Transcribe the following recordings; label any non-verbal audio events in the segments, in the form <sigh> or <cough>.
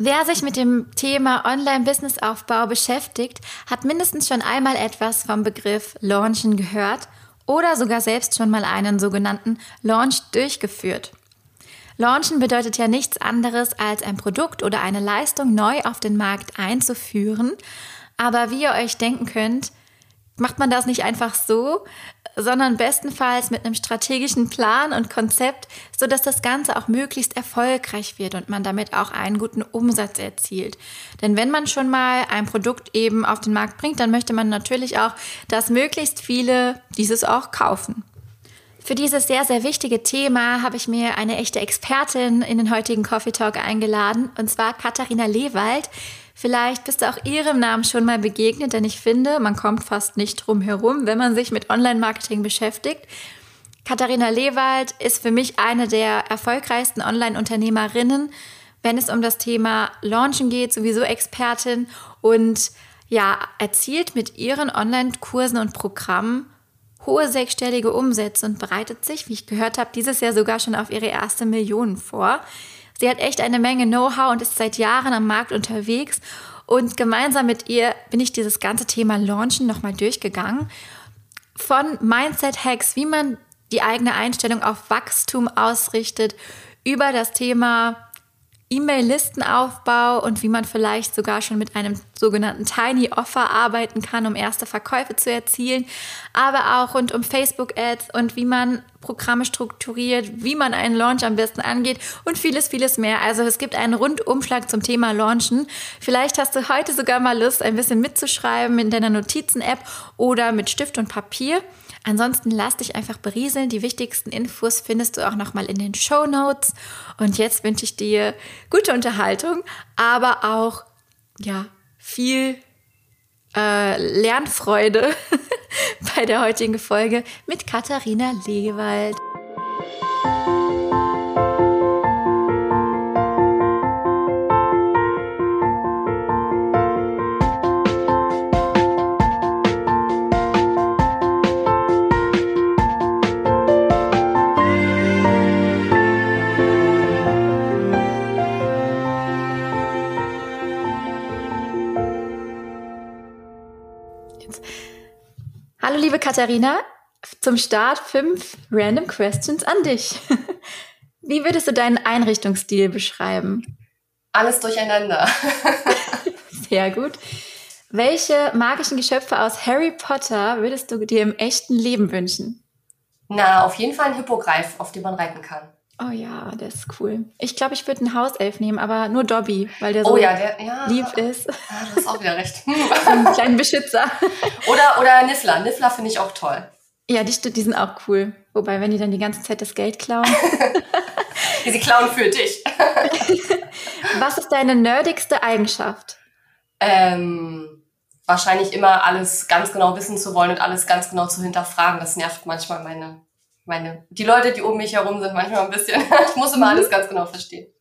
Wer sich mit dem Thema Online-Business-Aufbau beschäftigt, hat mindestens schon einmal etwas vom Begriff Launchen gehört oder sogar selbst schon mal einen sogenannten Launch durchgeführt. Launchen bedeutet ja nichts anderes, als ein Produkt oder eine Leistung neu auf den Markt einzuführen. Aber wie ihr euch denken könnt, macht man das nicht einfach so, sondern bestenfalls mit einem strategischen Plan und Konzept, so dass das Ganze auch möglichst erfolgreich wird und man damit auch einen guten Umsatz erzielt. Denn wenn man schon mal ein Produkt eben auf den Markt bringt, dann möchte man natürlich auch, dass möglichst viele dieses auch kaufen. Für dieses sehr, sehr wichtige Thema habe ich mir eine echte Expertin in den heutigen Coffee Talk eingeladen, und zwar Katharina Lewald. Vielleicht bist du auch ihrem Namen schon mal begegnet, denn ich finde, man kommt fast nicht drum herum, wenn man sich mit Online-Marketing beschäftigt. Katharina Lewald ist für mich eine der erfolgreichsten Online-Unternehmerinnen, wenn es um das Thema Launchen geht, sowieso Expertin und ja, erzielt mit ihren Online-Kursen und Programmen hohe sechsstellige Umsätze und bereitet sich, wie ich gehört habe, dieses Jahr sogar schon auf ihre erste Million vor. Sie hat echt eine Menge Know-how und ist seit Jahren am Markt unterwegs. Und gemeinsam mit ihr bin ich dieses ganze Thema Launchen nochmal durchgegangen. Von Mindset-Hacks, wie man die eigene Einstellung auf Wachstum ausrichtet, über das Thema E-Mail-Listenaufbau und wie man vielleicht sogar schon mit einem sogenannten Tiny Offer arbeiten kann, um erste Verkäufe zu erzielen, aber auch rund um Facebook-Ads und wie man Programme strukturiert, wie man einen Launch am besten angeht und vieles, vieles mehr. Also es gibt einen Rundumschlag zum Thema Launchen. Vielleicht hast du heute sogar mal Lust, ein bisschen mitzuschreiben in deiner Notizen-App oder mit Stift und Papier. Ansonsten lass dich einfach berieseln. Die wichtigsten Infos findest du auch nochmal in den Show Notes. Und jetzt wünsche ich dir gute Unterhaltung, aber auch ja viel äh, Lernfreude <laughs> bei der heutigen Folge mit Katharina Lewald. Liebe Katharina, zum Start fünf Random Questions an dich. <laughs> Wie würdest du deinen Einrichtungsstil beschreiben? Alles durcheinander. <laughs> Sehr gut. Welche magischen Geschöpfe aus Harry Potter würdest du dir im echten Leben wünschen? Na, auf jeden Fall ein Hippogreif, auf dem man reiten kann. Oh ja, der ist cool. Ich glaube, ich würde einen Hauself nehmen, aber nur Dobby, weil der so oh ja, der, ja, lieb ist. Ja, du hast auch wieder recht. <laughs> einen kleinen Beschützer. Oder, oder Niffler. Niffler finde ich auch toll. Ja, die, die sind auch cool. Wobei, wenn die dann die ganze Zeit das Geld klauen. <laughs> die sie klauen für dich. <laughs> Was ist deine nerdigste Eigenschaft? Ähm, wahrscheinlich immer alles ganz genau wissen zu wollen und alles ganz genau zu hinterfragen. Das nervt manchmal meine meine, die Leute, die um mich herum sind, manchmal ein bisschen. <laughs> ich muss immer mhm. alles ganz genau verstehen.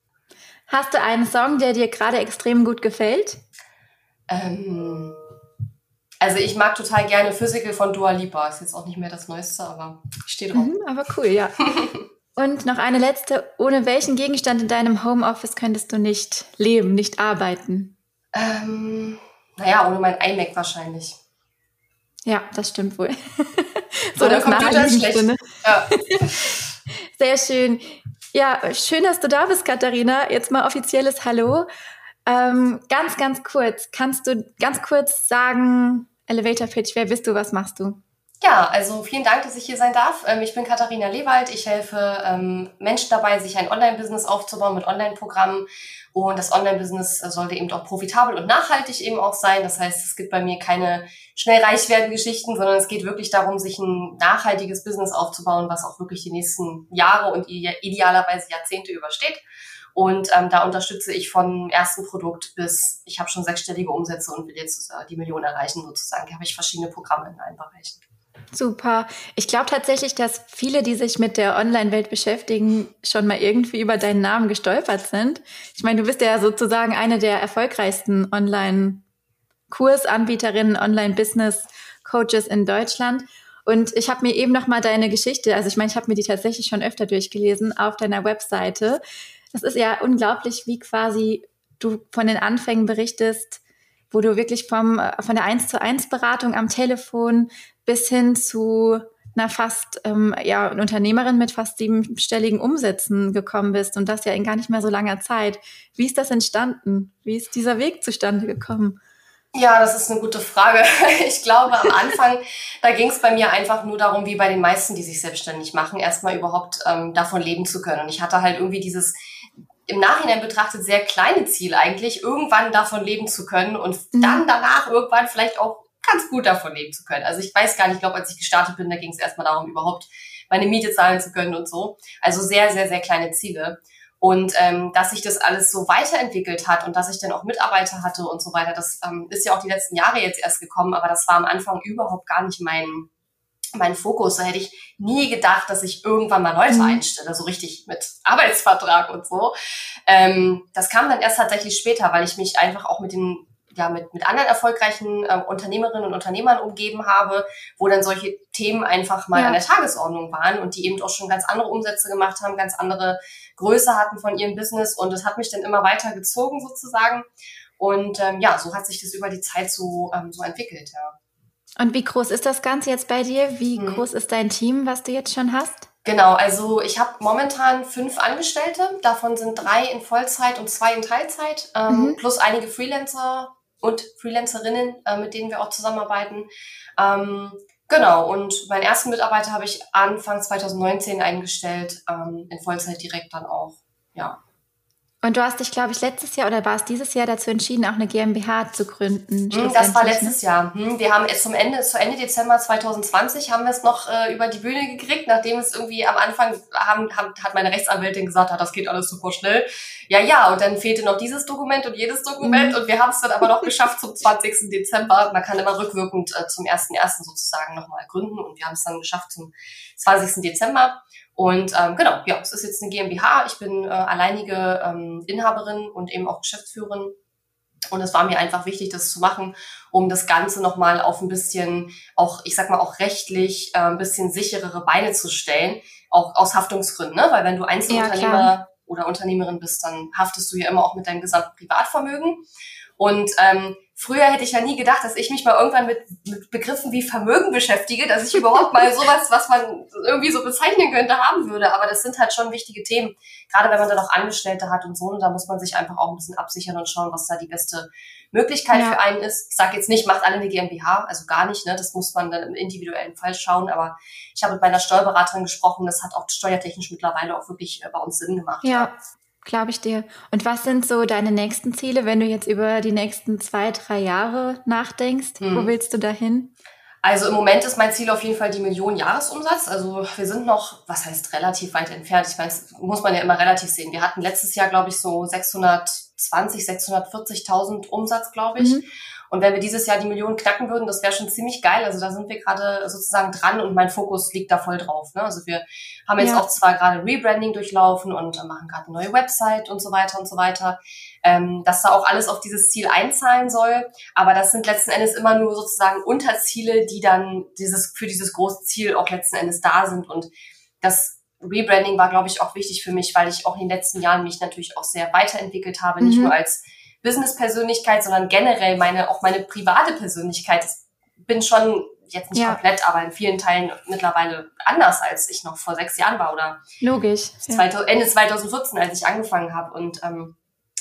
Hast du einen Song, der dir gerade extrem gut gefällt? Ähm, also ich mag total gerne Physical von Dua Lipa. Ist jetzt auch nicht mehr das Neueste, aber ich stehe drauf. Mhm, aber cool, ja. <laughs> Und noch eine letzte. Ohne welchen Gegenstand in deinem Homeoffice könntest du nicht leben, nicht arbeiten? Ähm, naja, ohne mein iMac wahrscheinlich. Ja, das stimmt wohl. <laughs> so, so das Computer ist schlecht. Ne? Ja. <laughs> Sehr schön. Ja, schön, dass du da bist, Katharina. Jetzt mal offizielles Hallo. Ähm, ganz, ganz kurz. Kannst du ganz kurz sagen, Elevator Pitch, wer bist du, was machst du? Ja, also vielen Dank, dass ich hier sein darf. Ähm, ich bin Katharina Lewald. Ich helfe ähm, Menschen dabei, sich ein Online-Business aufzubauen mit Online-Programmen. Und das Online-Business sollte eben auch profitabel und nachhaltig eben auch sein. Das heißt, es gibt bei mir keine schnell reich werden Geschichten, sondern es geht wirklich darum, sich ein nachhaltiges Business aufzubauen, was auch wirklich die nächsten Jahre und idealerweise Jahrzehnte übersteht. Und ähm, da unterstütze ich von ersten Produkt bis ich habe schon sechsstellige Umsätze und will jetzt äh, die Million erreichen sozusagen. Da habe ich verschiedene Programme in allen Bereichen. Super. Ich glaube tatsächlich, dass viele, die sich mit der Online-Welt beschäftigen, schon mal irgendwie über deinen Namen gestolpert sind. Ich meine, du bist ja sozusagen eine der erfolgreichsten Online-Kursanbieterinnen, Online-Business-Coaches in Deutschland. Und ich habe mir eben noch mal deine Geschichte, also ich meine, ich habe mir die tatsächlich schon öfter durchgelesen auf deiner Webseite. Das ist ja unglaublich, wie quasi du von den Anfängen berichtest, wo du wirklich vom, äh, von der 1 zu 1 Beratung am Telefon bis hin zu einer fast, ähm, ja, eine Unternehmerin mit fast siebenstelligen Umsätzen gekommen bist und das ja in gar nicht mehr so langer Zeit. Wie ist das entstanden? Wie ist dieser Weg zustande gekommen? Ja, das ist eine gute Frage. <laughs> Ich glaube, am Anfang, da ging es bei mir einfach nur darum, wie bei den meisten, die sich selbstständig machen, erstmal überhaupt ähm, davon leben zu können. Und ich hatte halt irgendwie dieses im Nachhinein betrachtet sehr kleine Ziel eigentlich, irgendwann davon leben zu können und mhm. dann danach irgendwann vielleicht auch ganz gut davon leben zu können. Also ich weiß gar nicht, ich glaube, als ich gestartet bin, da ging es erstmal darum, überhaupt meine Miete zahlen zu können und so. Also sehr, sehr, sehr kleine Ziele. Und ähm, dass sich das alles so weiterentwickelt hat und dass ich dann auch Mitarbeiter hatte und so weiter, das ähm, ist ja auch die letzten Jahre jetzt erst gekommen, aber das war am Anfang überhaupt gar nicht mein, mein Fokus. Da hätte ich nie gedacht, dass ich irgendwann mal Leute mhm. einstelle, so richtig mit Arbeitsvertrag und so. Ähm, das kam dann erst tatsächlich später, weil ich mich einfach auch mit den ja, mit, mit anderen erfolgreichen äh, Unternehmerinnen und Unternehmern umgeben habe, wo dann solche Themen einfach mal ja. an der Tagesordnung waren und die eben auch schon ganz andere Umsätze gemacht haben, ganz andere Größe hatten von ihrem Business und das hat mich dann immer weiter gezogen sozusagen. Und ähm, ja, so hat sich das über die Zeit so, ähm, so entwickelt, ja. Und wie groß ist das Ganze jetzt bei dir? Wie hm. groß ist dein Team, was du jetzt schon hast? Genau, also ich habe momentan fünf Angestellte, davon sind drei in Vollzeit und zwei in Teilzeit, ähm, mhm. plus einige Freelancer und Freelancerinnen, äh, mit denen wir auch zusammenarbeiten. Ähm, genau, und meinen ersten Mitarbeiter habe ich Anfang 2019 eingestellt, ähm, in Vollzeit direkt dann auch, ja. Und du hast dich, glaube ich, letztes Jahr oder war es dieses Jahr dazu entschieden, auch eine GmbH zu gründen? Hm, das war ne? letztes? Jahr. Hm, wir haben es zum Ende, zu Ende Dezember 2020 haben wir es noch äh, über die Bühne gekriegt, nachdem es irgendwie am Anfang haben, haben, hat meine Rechtsanwältin gesagt, hat, das geht alles super schnell. Ja, ja, und dann fehlte noch dieses Dokument und jedes Dokument mhm. und wir haben es dann aber noch geschafft zum 20. Dezember. Man kann immer rückwirkend äh, zum 1.1. sozusagen nochmal gründen und wir haben es dann geschafft zum 20. Dezember. Und ähm, genau, ja, es ist jetzt eine GmbH. Ich bin äh, alleinige ähm, Inhaberin und eben auch Geschäftsführerin. Und es war mir einfach wichtig, das zu machen, um das Ganze nochmal auf ein bisschen, auch, ich sag mal, auch rechtlich äh, ein bisschen sicherere Beine zu stellen, auch aus Haftungsgründen, ne? Weil wenn du Einzelunternehmer ja, oder Unternehmerin bist, dann haftest du ja immer auch mit deinem gesamten Privatvermögen. Und ähm, früher hätte ich ja nie gedacht, dass ich mich mal irgendwann mit, mit Begriffen wie Vermögen beschäftige, dass ich überhaupt mal sowas, was man irgendwie so bezeichnen könnte, haben würde. Aber das sind halt schon wichtige Themen, gerade wenn man dann auch Angestellte hat und so. Und da muss man sich einfach auch ein bisschen absichern und schauen, was da die beste Möglichkeit ja. für einen ist. Ich sage jetzt nicht, macht alle eine GmbH, also gar nicht. Ne? Das muss man dann im individuellen Fall schauen. Aber ich habe mit meiner Steuerberaterin gesprochen. Das hat auch steuertechnisch mittlerweile auch wirklich äh, bei uns Sinn gemacht. Ja, Glaube ich dir. Und was sind so deine nächsten Ziele, wenn du jetzt über die nächsten zwei, drei Jahre nachdenkst? Hm. Wo willst du dahin? Also im Moment ist mein Ziel auf jeden Fall die Million Jahresumsatz. Also wir sind noch, was heißt relativ weit entfernt. Ich meine, das muss man ja immer relativ sehen. Wir hatten letztes Jahr, glaube ich, so 620, 640.000 Umsatz, glaube ich. Mhm. Und wenn wir dieses Jahr die Million knacken würden, das wäre schon ziemlich geil. Also da sind wir gerade sozusagen dran und mein Fokus liegt da voll drauf. Ne? Also wir haben jetzt ja. auch zwar gerade Rebranding durchlaufen und machen gerade eine neue Website und so weiter und so weiter, ähm, dass da auch alles auf dieses Ziel einzahlen soll. Aber das sind letzten Endes immer nur sozusagen Unterziele, die dann dieses für dieses große Ziel auch letzten Endes da sind. Und das Rebranding war, glaube ich, auch wichtig für mich, weil ich auch in den letzten Jahren mich natürlich auch sehr weiterentwickelt habe, mhm. nicht nur als Business-Persönlichkeit, sondern generell meine, auch meine private Persönlichkeit. Ich bin schon jetzt nicht ja. komplett, aber in vielen Teilen mittlerweile anders, als ich noch vor sechs Jahren war oder logisch 2000, Ende 2014, als ich angefangen habe. Und ähm,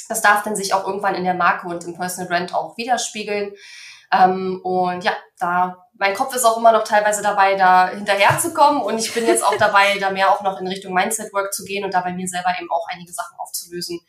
das darf dann sich auch irgendwann in der Marke und im Personal Brand auch widerspiegeln. Ähm, und ja, da mein Kopf ist auch immer noch teilweise dabei, da hinterherzukommen und ich bin jetzt auch <laughs> dabei, da mehr auch noch in Richtung Mindset Work zu gehen und da bei mir selber eben auch einige Sachen aufzulösen,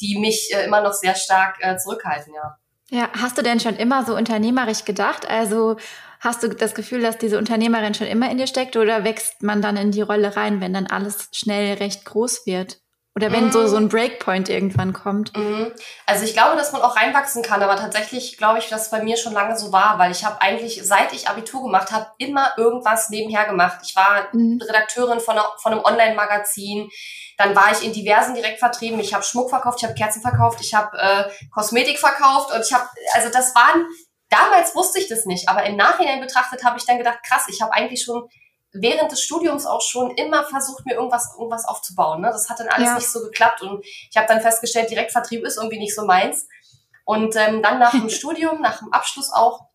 die mich äh, immer noch sehr stark äh, zurückhalten, ja. Ja, hast du denn schon immer so unternehmerisch gedacht? Also hast du das Gefühl, dass diese Unternehmerin schon immer in dir steckt oder wächst man dann in die Rolle rein, wenn dann alles schnell recht groß wird? Oder wenn mm. so, so ein Breakpoint irgendwann kommt. Mm. Also ich glaube, dass man auch reinwachsen kann, aber tatsächlich glaube ich, dass es bei mir schon lange so war, weil ich habe eigentlich, seit ich Abitur gemacht habe, immer irgendwas nebenher gemacht. Ich war mm. Redakteurin von, einer, von einem Online-Magazin, dann war ich in diversen direkt vertrieben. Ich habe Schmuck verkauft, ich habe Kerzen verkauft, ich habe äh, Kosmetik verkauft und ich habe, also das waren, damals wusste ich das nicht, aber im Nachhinein betrachtet habe ich dann gedacht, krass, ich habe eigentlich schon während des Studiums auch schon immer versucht, mir irgendwas, irgendwas aufzubauen. Ne? Das hat dann alles ja. nicht so geklappt und ich habe dann festgestellt, Direktvertrieb ist irgendwie nicht so meins. Und ähm, dann nach dem <laughs> Studium, nach dem Abschluss auch,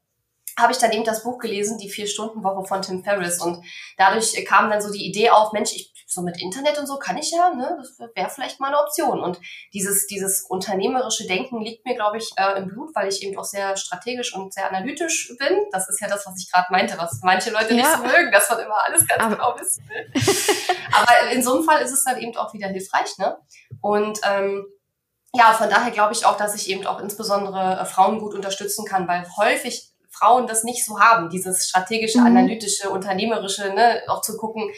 habe ich dann eben das Buch gelesen, die Vier-Stunden-Woche von Tim Ferriss. Und dadurch kam dann so die Idee auf, Mensch, ich, so mit Internet und so kann ich ja, ne, das wäre vielleicht mal eine Option. Und dieses, dieses unternehmerische Denken liegt mir, glaube ich, äh, im Blut, weil ich eben auch sehr strategisch und sehr analytisch bin. Das ist ja das, was ich gerade meinte, was manche Leute ja. nicht so mögen, dass man immer alles ganz Aber genau wissen will. Aber in so einem Fall ist es dann eben auch wieder hilfreich, ne? Und ähm, ja, von daher glaube ich auch, dass ich eben auch insbesondere äh, Frauen gut unterstützen kann, weil häufig Frauen das nicht so haben, dieses strategische, mhm. analytische, unternehmerische, ne, auch zu gucken,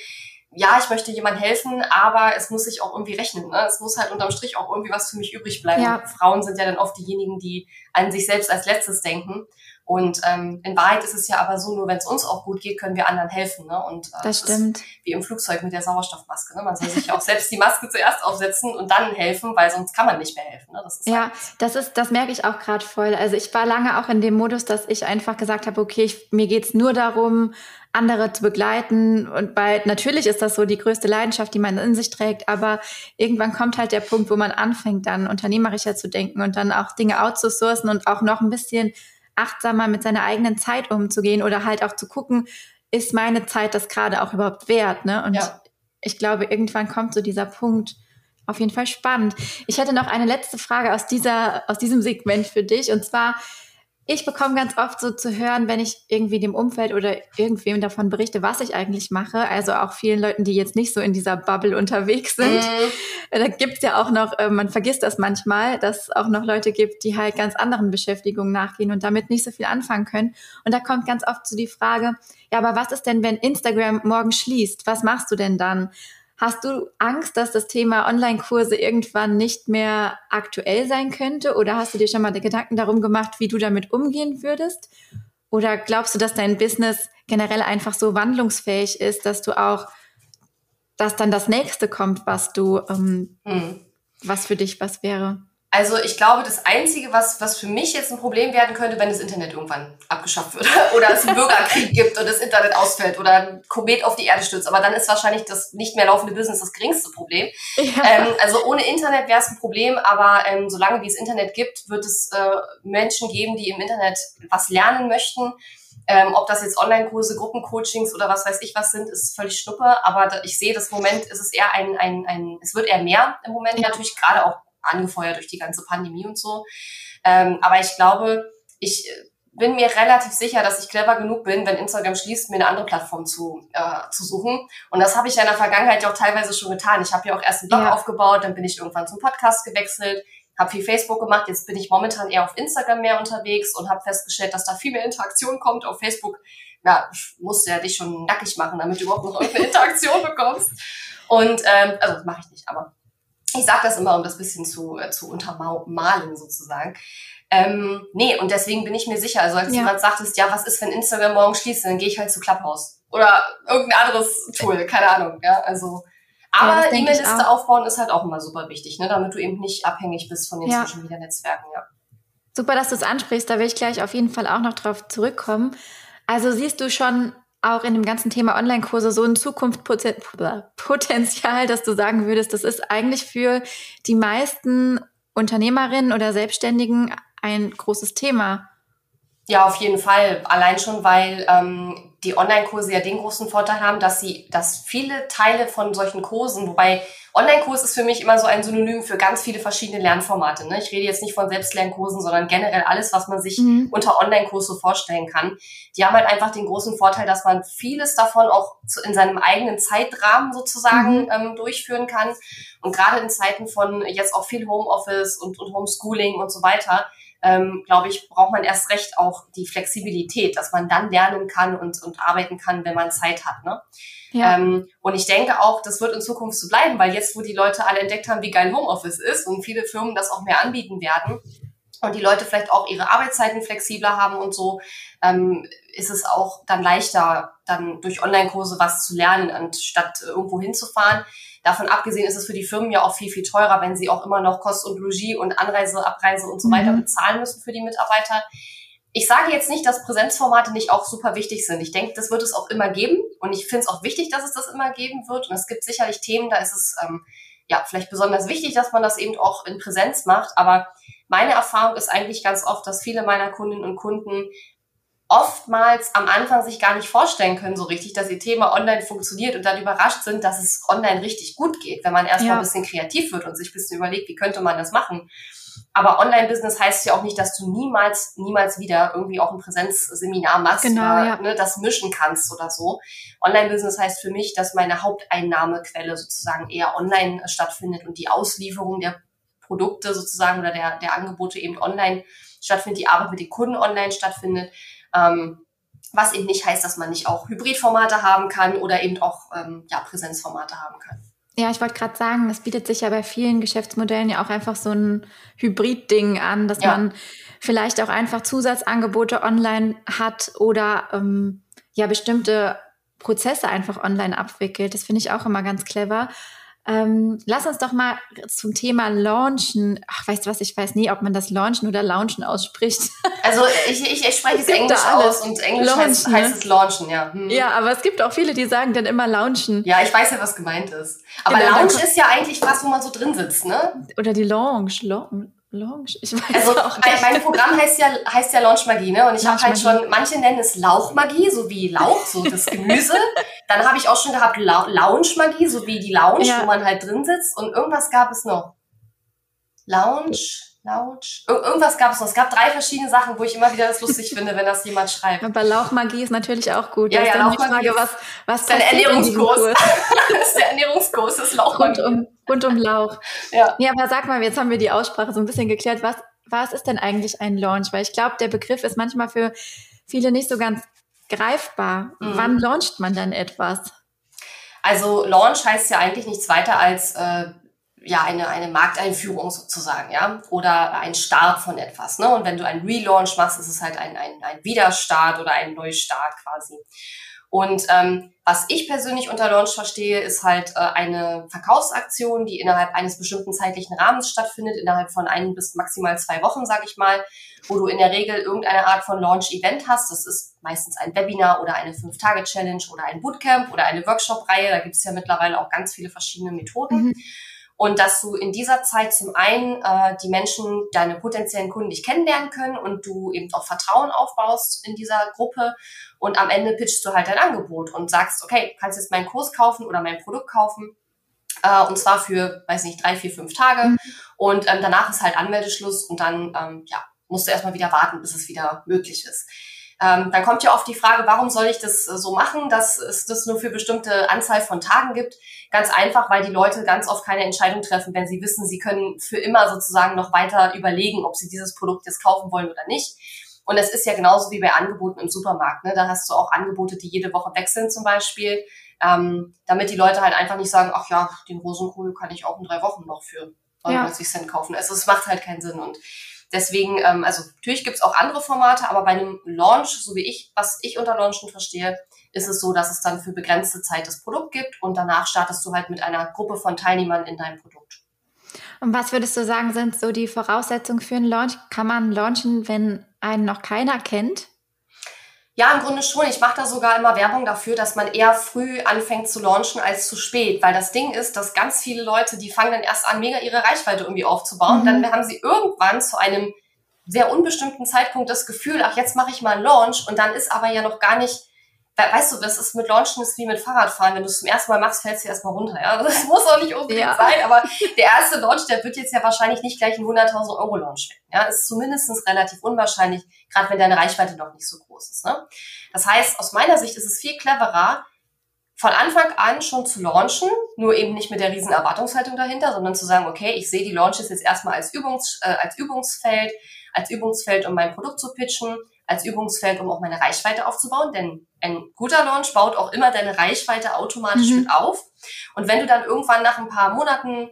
ja, ich möchte jemand helfen, aber es muss sich auch irgendwie rechnen. Ne? Es muss halt unterm Strich auch irgendwie was für mich übrig bleiben. Ja. Frauen sind ja dann oft diejenigen, die an sich selbst als letztes denken. Und ähm, in Wahrheit ist es ja aber so, nur wenn es uns auch gut geht, können wir anderen helfen. Ne? Und äh, das stimmt. wie im Flugzeug mit der Sauerstoffmaske. Ne? Man soll sich auch selbst die Maske zuerst aufsetzen und dann helfen, weil sonst kann man nicht mehr helfen. Ne? Das ja, halt das ist, das merke ich auch gerade voll. Also ich war lange auch in dem Modus, dass ich einfach gesagt habe, okay, ich, mir geht's nur darum, andere zu begleiten. Und bei natürlich ist das so die größte Leidenschaft, die man in sich trägt, aber irgendwann kommt halt der Punkt, wo man anfängt, dann unternehmerischer zu denken und dann auch Dinge outzusourcen und auch noch ein bisschen achtsamer mit seiner eigenen Zeit umzugehen oder halt auch zu gucken, ist meine Zeit das gerade auch überhaupt wert? Ne? Und ja. ich glaube, irgendwann kommt so dieser Punkt. Auf jeden Fall spannend. Ich hätte noch eine letzte Frage aus dieser, aus diesem Segment für dich. Und zwar, ich bekomme ganz oft so zu hören, wenn ich irgendwie dem Umfeld oder irgendwem davon berichte, was ich eigentlich mache. Also auch vielen Leuten, die jetzt nicht so in dieser Bubble unterwegs sind. Mhm. Da gibt's ja auch noch, äh, man vergisst das manchmal, dass es auch noch Leute gibt, die halt ganz anderen Beschäftigungen nachgehen und damit nicht so viel anfangen können. Und da kommt ganz oft so die Frage, ja, aber was ist denn, wenn Instagram morgen schließt? Was machst du denn dann? Hast du Angst, dass das Thema Online-Kurse irgendwann nicht mehr aktuell sein könnte? Oder hast du dir schon mal Gedanken darum gemacht, wie du damit umgehen würdest? Oder glaubst du, dass dein Business generell einfach so wandlungsfähig ist, dass du auch, dass dann das nächste kommt, was du, ähm, hm. was für dich was wäre? Also ich glaube, das Einzige, was, was für mich jetzt ein Problem werden könnte, wenn das Internet irgendwann abgeschafft wird <laughs> oder es einen Bürgerkrieg gibt und das Internet ausfällt oder ein Komet auf die Erde stürzt. Aber dann ist wahrscheinlich das nicht mehr laufende Business das geringste Problem. Ja. Ähm, also ohne Internet wäre es ein Problem, aber ähm, solange wie es Internet gibt, wird es äh, Menschen geben, die im Internet was lernen möchten. Ähm, ob das jetzt Online-Kurse, Gruppencoachings oder was weiß ich was sind, ist völlig schnuppe. Aber ich sehe, das Moment ist es eher ein, ein, ein, es wird eher mehr im Moment natürlich, gerade auch angefeuert durch die ganze Pandemie und so. Ähm, aber ich glaube, ich äh, bin mir relativ sicher, dass ich clever genug bin, wenn Instagram schließt, mir eine andere Plattform zu, äh, zu suchen. Und das habe ich ja in der Vergangenheit ja auch teilweise schon getan. Ich habe ja auch erst einen Blog ja. aufgebaut, dann bin ich irgendwann zum Podcast gewechselt, habe viel Facebook gemacht. Jetzt bin ich momentan eher auf Instagram mehr unterwegs und habe festgestellt, dass da viel mehr Interaktion kommt. Auf Facebook ja, musst du ja dich schon nackig machen, damit du überhaupt noch irgendeine <laughs> Interaktion bekommst. Und ähm, also das mache ich nicht, aber ich sage das immer, um das bisschen zu, äh, zu untermalen sozusagen. Ähm, nee, und deswegen bin ich mir sicher, also als ja. gerade sagtest, ja, was ist, wenn Instagram morgen schließt, dann gehe ich halt zu Clubhouse. Oder irgendein anderes Tool, keine Ahnung, ja, also. Aber ja, E-Mail-Liste aufbauen ist halt auch immer super wichtig, ne, damit du eben nicht abhängig bist von den ja. Social Media Netzwerken, ja. Super, dass du es ansprichst, da will ich gleich auf jeden Fall auch noch drauf zurückkommen. Also siehst du schon auch in dem ganzen Thema Online-Kurse so ein Zukunftspotenzial, dass du sagen würdest, das ist eigentlich für die meisten Unternehmerinnen oder Selbstständigen ein großes Thema? Ja, auf jeden Fall. Allein schon, weil ähm, die Online-Kurse ja den großen Vorteil haben, dass sie, dass viele Teile von solchen Kursen, wobei Online-Kurs ist für mich immer so ein Synonym für ganz viele verschiedene Lernformate. Ne? Ich rede jetzt nicht von Selbstlernkursen, sondern generell alles, was man sich mhm. unter Online-Kurs so vorstellen kann. Die haben halt einfach den großen Vorteil, dass man vieles davon auch in seinem eigenen Zeitrahmen sozusagen mhm. ähm, durchführen kann. Und gerade in Zeiten von jetzt auch viel Homeoffice und, und Homeschooling und so weiter, ähm, glaube ich, braucht man erst recht auch die Flexibilität, dass man dann lernen kann und, und arbeiten kann, wenn man Zeit hat. Ne? Ja. Ähm, und ich denke auch, das wird in Zukunft so bleiben, weil jetzt, wo die Leute alle entdeckt haben, wie geil Homeoffice ist und viele Firmen das auch mehr anbieten werden und die Leute vielleicht auch ihre Arbeitszeiten flexibler haben und so, ähm, ist es auch dann leichter, dann durch Online-Kurse was zu lernen, anstatt irgendwo hinzufahren. Davon abgesehen ist es für die Firmen ja auch viel, viel teurer, wenn sie auch immer noch Kost und Logis und Anreise, Abreise und so weiter mhm. bezahlen müssen für die Mitarbeiter. ich sage jetzt nicht, dass Präsenzformate nicht auch super wichtig sind. Ich denke, das wird es auch immer geben und ich finde es auch wichtig, dass es das immer geben wird. Und es gibt sicherlich Themen, da ist es ähm, ja vielleicht besonders wichtig, dass man das eben auch in Präsenz macht. Aber meine Erfahrung ist eigentlich ganz oft, dass viele meiner Kundinnen und Kunden oftmals am Anfang sich gar nicht vorstellen können so richtig, dass ihr Thema online funktioniert und dann überrascht sind, dass es online richtig gut geht, wenn man erstmal ja. ein bisschen kreativ wird und sich ein bisschen überlegt, wie könnte man das machen. Aber Online-Business heißt ja auch nicht, dass du niemals, niemals wieder irgendwie auch ein Präsenzseminar machst genau, oder ja. ne, das mischen kannst oder so. Online-Business heißt für mich, dass meine Haupteinnahmequelle sozusagen eher online stattfindet und die Auslieferung der Produkte sozusagen oder der, der Angebote eben online stattfindet, die Arbeit mit den Kunden online stattfindet. Ähm, was eben nicht heißt, dass man nicht auch Hybridformate haben kann oder eben auch ähm, ja, Präsenzformate haben kann. Ja, ich wollte gerade sagen, es bietet sich ja bei vielen Geschäftsmodellen ja auch einfach so ein Hybrid-Ding an, dass ja. man vielleicht auch einfach Zusatzangebote online hat oder ähm, ja bestimmte Prozesse einfach online abwickelt. Das finde ich auch immer ganz clever. Ähm, lass uns doch mal zum Thema Launchen. Ach, weißt du was? Ich weiß nie, ob man das Launchen oder Launchen ausspricht. <laughs> Also ich, ich, ich spreche es Englisch aus und Englisch Launchen, heißt, heißt, ne? es Launchen, ja. Hm. Ja, aber es gibt auch viele, die sagen dann immer Launchen. Ja, ich weiß ja, was gemeint ist. Aber genau, Lounge ist ja eigentlich was, wo man so drin sitzt, ne? Oder die Lounge. Lounge. Launch? Ich weiß also auch nicht. mein Programm heißt ja heißt ja Launchmagie, ne? Und ich habe halt schon, manche nennen es Lauchmagie, so wie Lauch, so das Gemüse. <laughs> Dann habe ich auch schon gehabt La Lounge-Magie, so wie die Lounge, ja. wo man halt drin sitzt. Und irgendwas gab es noch. Lounge. Laut. Ir irgendwas gab es noch. Es gab drei verschiedene Sachen, wo ich immer wieder das lustig <laughs> finde, wenn das jemand schreibt. Aber Lauchmagie ist natürlich auch gut. Ja, ja, Lauchmagie. Frage, was, was ist der Ernährungskurs. <laughs> das ist der Ernährungskurs, das ist Lauchmagie. Rund um, rund um Lauch. Ja. ja, aber sag mal, jetzt haben wir die Aussprache so ein bisschen geklärt. Was, was ist denn eigentlich ein Launch? Weil ich glaube, der Begriff ist manchmal für viele nicht so ganz greifbar. Mhm. Wann launcht man denn etwas? Also Launch heißt ja eigentlich nichts weiter als äh, ja, eine, eine Markteinführung sozusagen, ja, oder ein Start von etwas, ne? Und wenn du einen Relaunch machst, ist es halt ein, ein, ein Widerstart oder ein Neustart quasi. Und ähm, was ich persönlich unter Launch verstehe, ist halt äh, eine Verkaufsaktion, die innerhalb eines bestimmten zeitlichen Rahmens stattfindet, innerhalb von ein bis maximal zwei Wochen, sage ich mal, wo du in der Regel irgendeine Art von Launch-Event hast. Das ist meistens ein Webinar oder eine Fünf-Tage-Challenge oder ein Bootcamp oder eine Workshop-Reihe. Da gibt es ja mittlerweile auch ganz viele verschiedene Methoden. Mhm und dass du in dieser Zeit zum einen äh, die Menschen, deine potenziellen Kunden dich kennenlernen können und du eben auch Vertrauen aufbaust in dieser Gruppe und am Ende pitchst du halt dein Angebot und sagst, okay, kannst jetzt meinen Kurs kaufen oder mein Produkt kaufen äh, und zwar für, weiß nicht, drei, vier, fünf Tage mhm. und ähm, danach ist halt Anmeldeschluss und dann ähm, ja, musst du erstmal wieder warten, bis es wieder möglich ist. Ähm, dann kommt ja oft die Frage, warum soll ich das äh, so machen, dass es das nur für bestimmte Anzahl von Tagen gibt? Ganz einfach, weil die Leute ganz oft keine Entscheidung treffen, wenn sie wissen, sie können für immer sozusagen noch weiter überlegen, ob sie dieses Produkt jetzt kaufen wollen oder nicht. Und es ist ja genauso wie bei Angeboten im Supermarkt. Ne? Da hast du auch Angebote, die jede Woche wechseln zum Beispiel, ähm, damit die Leute halt einfach nicht sagen, ach ja, den Rosenkohl kann ich auch in drei Wochen noch für 99 ja. Cent kaufen. Also es macht halt keinen Sinn. Und Deswegen, ähm, also natürlich gibt's auch andere Formate, aber bei einem Launch, so wie ich, was ich unter Launchen verstehe, ist es so, dass es dann für begrenzte Zeit das Produkt gibt und danach startest du halt mit einer Gruppe von Teilnehmern in dein Produkt. Und was würdest du sagen, sind so die Voraussetzungen für einen Launch? Kann man launchen, wenn einen noch keiner kennt? Ja, im Grunde schon. Ich mache da sogar immer Werbung dafür, dass man eher früh anfängt zu launchen als zu spät. Weil das Ding ist, dass ganz viele Leute, die fangen dann erst an, mega ihre Reichweite irgendwie aufzubauen. Mhm. Dann haben sie irgendwann zu einem sehr unbestimmten Zeitpunkt das Gefühl, ach, jetzt mache ich mal einen Launch. Und dann ist aber ja noch gar nicht weißt du, das ist mit Launchen ist wie mit Fahrradfahren. Wenn du es zum ersten Mal machst, fällst du erstmal runter. Ja? Das muss auch nicht unbedingt ja. sein, aber der erste Launch, der wird jetzt ja wahrscheinlich nicht gleich ein 100.000 Euro Launch werden. Ja, ist zumindest relativ unwahrscheinlich, gerade wenn deine Reichweite noch nicht so groß ist. Ne? Das heißt, aus meiner Sicht ist es viel cleverer, von Anfang an schon zu launchen, nur eben nicht mit der riesen Erwartungshaltung dahinter, sondern zu sagen, okay, ich sehe die Launches jetzt erstmal als, Übungs, äh, als Übungsfeld, als Übungsfeld, um mein Produkt zu pitchen als Übungsfeld, um auch meine Reichweite aufzubauen. Denn ein guter Launch baut auch immer deine Reichweite automatisch mhm. mit auf. Und wenn du dann irgendwann nach ein paar Monaten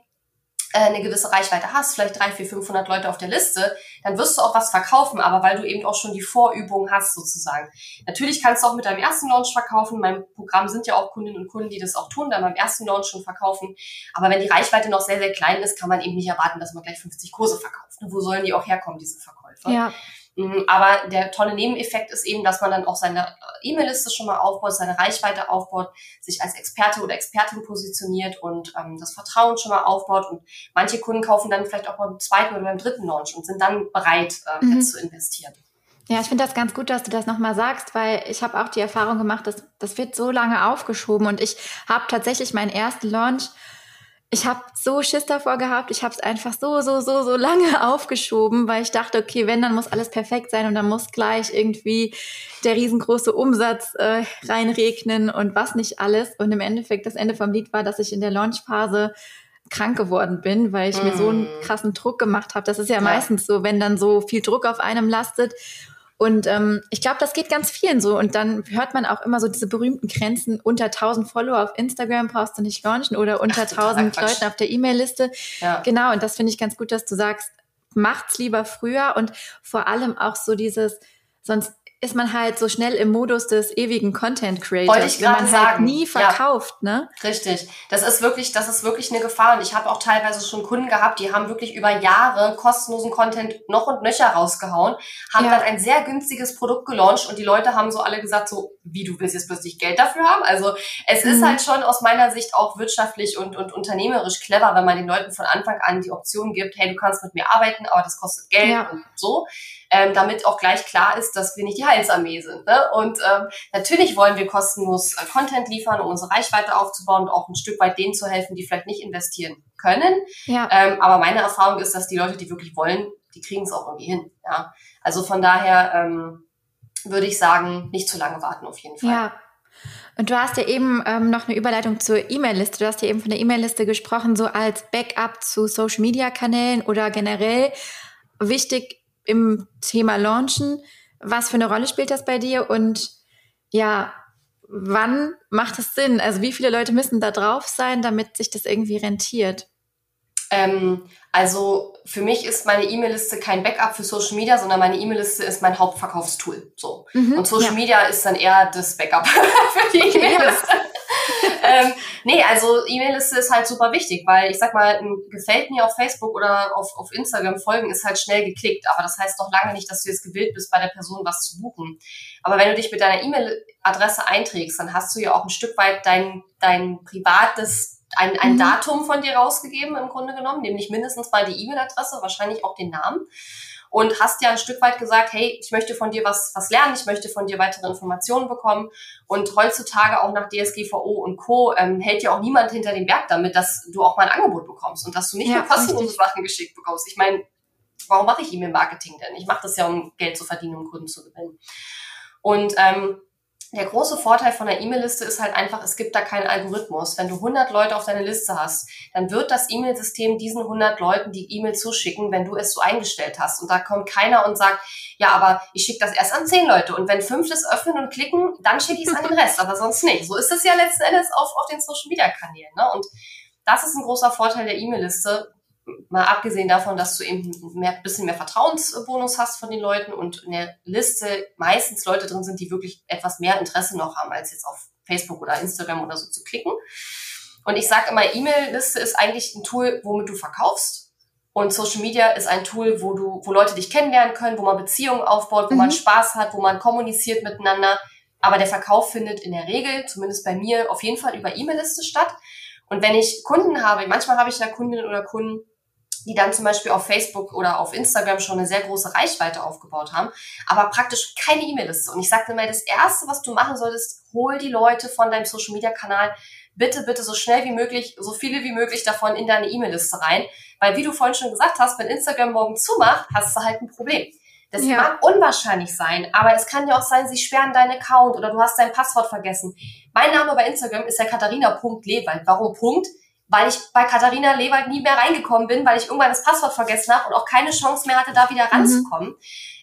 äh, eine gewisse Reichweite hast, vielleicht drei, vier, 500 Leute auf der Liste, dann wirst du auch was verkaufen, aber weil du eben auch schon die Vorübung hast sozusagen. Natürlich kannst du auch mit deinem ersten Launch verkaufen. Mein Programm sind ja auch Kundinnen und Kunden, die das auch tun, dann beim ersten Launch schon verkaufen. Aber wenn die Reichweite noch sehr, sehr klein ist, kann man eben nicht erwarten, dass man gleich 50 Kurse verkauft. Wo sollen die auch herkommen, diese Verkäufe? Ja. Mm, aber der tolle Nebeneffekt ist eben, dass man dann auch seine E-Mail-Liste schon mal aufbaut, seine Reichweite aufbaut, sich als Experte oder Expertin positioniert und ähm, das Vertrauen schon mal aufbaut. Und manche Kunden kaufen dann vielleicht auch beim zweiten oder beim dritten Launch und sind dann bereit, äh, mhm. jetzt zu investieren. Ja, ich finde das ganz gut, dass du das nochmal sagst, weil ich habe auch die Erfahrung gemacht, dass das wird so lange aufgeschoben und ich habe tatsächlich meinen ersten Launch ich habe so Schiss davor gehabt. Ich habe es einfach so, so, so, so lange <laughs> aufgeschoben, weil ich dachte, okay, wenn, dann muss alles perfekt sein und dann muss gleich irgendwie der riesengroße Umsatz äh, reinregnen und was nicht alles. Und im Endeffekt, das Ende vom Lied war, dass ich in der Launchphase krank geworden bin, weil ich mm. mir so einen mm. krassen Druck gemacht habe. Das ist ja, ja meistens so, wenn dann so viel Druck auf einem lastet und ähm, ich glaube, das geht ganz vielen so. Und dann hört man auch immer so diese berühmten Grenzen, unter 1000 Follower auf Instagram brauchst du nicht launchen oder unter Ach, 1000 Leuten auf der E-Mail-Liste. Ja. Genau, und das finde ich ganz gut, dass du sagst, macht's lieber früher und vor allem auch so dieses, sonst ist man halt so schnell im Modus des ewigen Content Creators, Wollte ich wenn man halt sagen. nie verkauft, ja. ne? Richtig. Das ist wirklich, das ist wirklich eine Gefahr. Und ich habe auch teilweise schon Kunden gehabt, die haben wirklich über Jahre kostenlosen Content noch und nöcher rausgehauen, haben ja. dann ein sehr günstiges Produkt gelauncht und die Leute haben so alle gesagt, so, wie du willst jetzt plötzlich Geld dafür haben? Also es mhm. ist halt schon aus meiner Sicht auch wirtschaftlich und, und unternehmerisch clever, wenn man den Leuten von Anfang an die Option gibt, hey, du kannst mit mir arbeiten, aber das kostet Geld ja. und so ähm, damit auch gleich klar ist, dass wir nicht die Heilsarmee sind. Ne? Und ähm, natürlich wollen wir kostenlos äh, Content liefern, um unsere Reichweite aufzubauen und auch ein Stück weit denen zu helfen, die vielleicht nicht investieren können. Ja. Ähm, aber meine Erfahrung ist, dass die Leute, die wirklich wollen, die kriegen es auch irgendwie hin. Ja? Also von daher ähm, würde ich sagen, nicht zu lange warten auf jeden Fall. Ja. Und du hast ja eben ähm, noch eine Überleitung zur E-Mail-Liste. Du hast ja eben von der E-Mail-Liste gesprochen, so als Backup zu Social-Media-Kanälen oder generell. Wichtig im Thema Launchen. Was für eine Rolle spielt das bei dir und ja, wann macht es Sinn? Also wie viele Leute müssen da drauf sein, damit sich das irgendwie rentiert? Ähm, also für mich ist meine E-Mail-Liste kein Backup für Social Media, sondern meine E-Mail-Liste ist mein Hauptverkaufstool. So. Mhm, und Social ja. Media ist dann eher das Backup <laughs> für die E-Mail-Liste. ähm, nee, also E-Mail-Liste ist halt super wichtig, weil ich sag mal, ein gefällt mir auf Facebook oder auf, auf Instagram folgen ist halt schnell geklickt, aber das heißt noch lange nicht, dass du jetzt gewillt bist, bei der Person was zu buchen. Aber wenn du dich mit deiner E-Mail-Adresse einträgst, dann hast du ja auch ein Stück weit dein, dein privates ein, ein mhm. Datum von dir rausgegeben im Grunde genommen, nämlich mindestens mal die E-Mail-Adresse, wahrscheinlich auch den Namen. Und hast ja ein Stück weit gesagt, hey, ich möchte von dir was, was lernen, ich möchte von dir weitere Informationen bekommen. Und heutzutage auch nach DSGVO und Co. Ähm, hält ja auch niemand hinter dem Berg damit, dass du auch mal ein Angebot bekommst und dass du nicht ja, nur kostenlose Sachen geschickt bekommst. Ich meine, warum mache ich E-Mail-Marketing denn? Ich mache das ja, um Geld zu verdienen, um Kunden zu gewinnen. Und ähm, der große Vorteil von der E-Mail-Liste ist halt einfach, es gibt da keinen Algorithmus. Wenn du 100 Leute auf deine Liste hast, dann wird das E-Mail-System diesen 100 Leuten die E-Mail zuschicken, wenn du es so eingestellt hast. Und da kommt keiner und sagt, ja, aber ich schicke das erst an 10 Leute. Und wenn 5 das öffnen und klicken, dann schicke ich es an den Rest, aber sonst nicht. So ist es ja letzten Endes auf, auf den Social-Media-Kanälen. Ne? Und das ist ein großer Vorteil der E-Mail-Liste mal abgesehen davon, dass du eben ein bisschen mehr Vertrauensbonus hast von den Leuten und in der Liste meistens Leute drin sind, die wirklich etwas mehr Interesse noch haben, als jetzt auf Facebook oder Instagram oder so zu klicken. Und ich sage immer, E-Mail-Liste ist eigentlich ein Tool, womit du verkaufst. Und Social Media ist ein Tool, wo du, wo Leute dich kennenlernen können, wo man Beziehungen aufbaut, wo mhm. man Spaß hat, wo man kommuniziert miteinander. Aber der Verkauf findet in der Regel, zumindest bei mir, auf jeden Fall über E-Mail-Liste statt. Und wenn ich Kunden habe, manchmal habe ich da Kundinnen oder Kunden, die dann zum Beispiel auf Facebook oder auf Instagram schon eine sehr große Reichweite aufgebaut haben, aber praktisch keine E-Mail-Liste. Und ich sagte immer, das Erste, was du machen solltest, hol die Leute von deinem Social-Media-Kanal bitte, bitte so schnell wie möglich, so viele wie möglich davon in deine E-Mail-Liste rein. Weil wie du vorhin schon gesagt hast, wenn Instagram morgen zumacht, hast du halt ein Problem. Das ja. mag unwahrscheinlich sein, aber es kann ja auch sein, sie sperren deinen Account oder du hast dein Passwort vergessen. Mein Name bei Instagram ist ja katharina.lewald. Warum Punkt? Weil ich bei Katharina Lewald nie mehr reingekommen bin, weil ich irgendwann das Passwort vergessen habe und auch keine Chance mehr hatte, da wieder mhm. ranzukommen.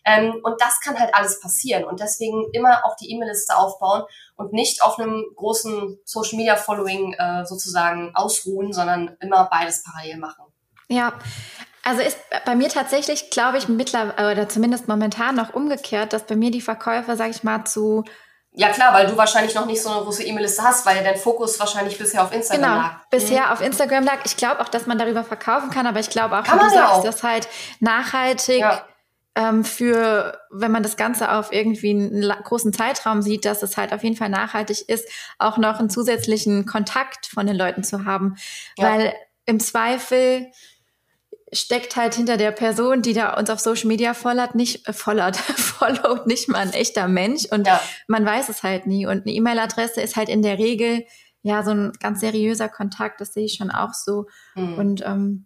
Ähm, und das kann halt alles passieren. Und deswegen immer auch die E-Mail-Liste aufbauen und nicht auf einem großen Social-Media-Following äh, sozusagen ausruhen, sondern immer beides parallel machen. Ja, also ist bei mir tatsächlich, glaube ich, mittlerweile oder zumindest momentan noch umgekehrt, dass bei mir die Verkäufer, sage ich mal, zu ja klar, weil du wahrscheinlich noch nicht so eine große E-Mail-Liste hast, weil ja dein Fokus wahrscheinlich bisher auf Instagram genau, lag. bisher mhm. auf Instagram lag. Ich glaube auch, dass man darüber verkaufen kann, aber ich glaube auch, kann wie du sagst, auch. dass halt nachhaltig ja. ähm, für, wenn man das Ganze auf irgendwie einen großen Zeitraum sieht, dass es halt auf jeden Fall nachhaltig ist, auch noch einen zusätzlichen Kontakt von den Leuten zu haben. Ja. Weil im Zweifel steckt halt hinter der Person, die da uns auf Social Media followt, nicht, äh, followt, <laughs> followt nicht mal ein echter Mensch und ja. man weiß es halt nie. Und eine E-Mail-Adresse ist halt in der Regel ja so ein ganz seriöser Kontakt, das sehe ich schon auch so. Mhm. Und ähm,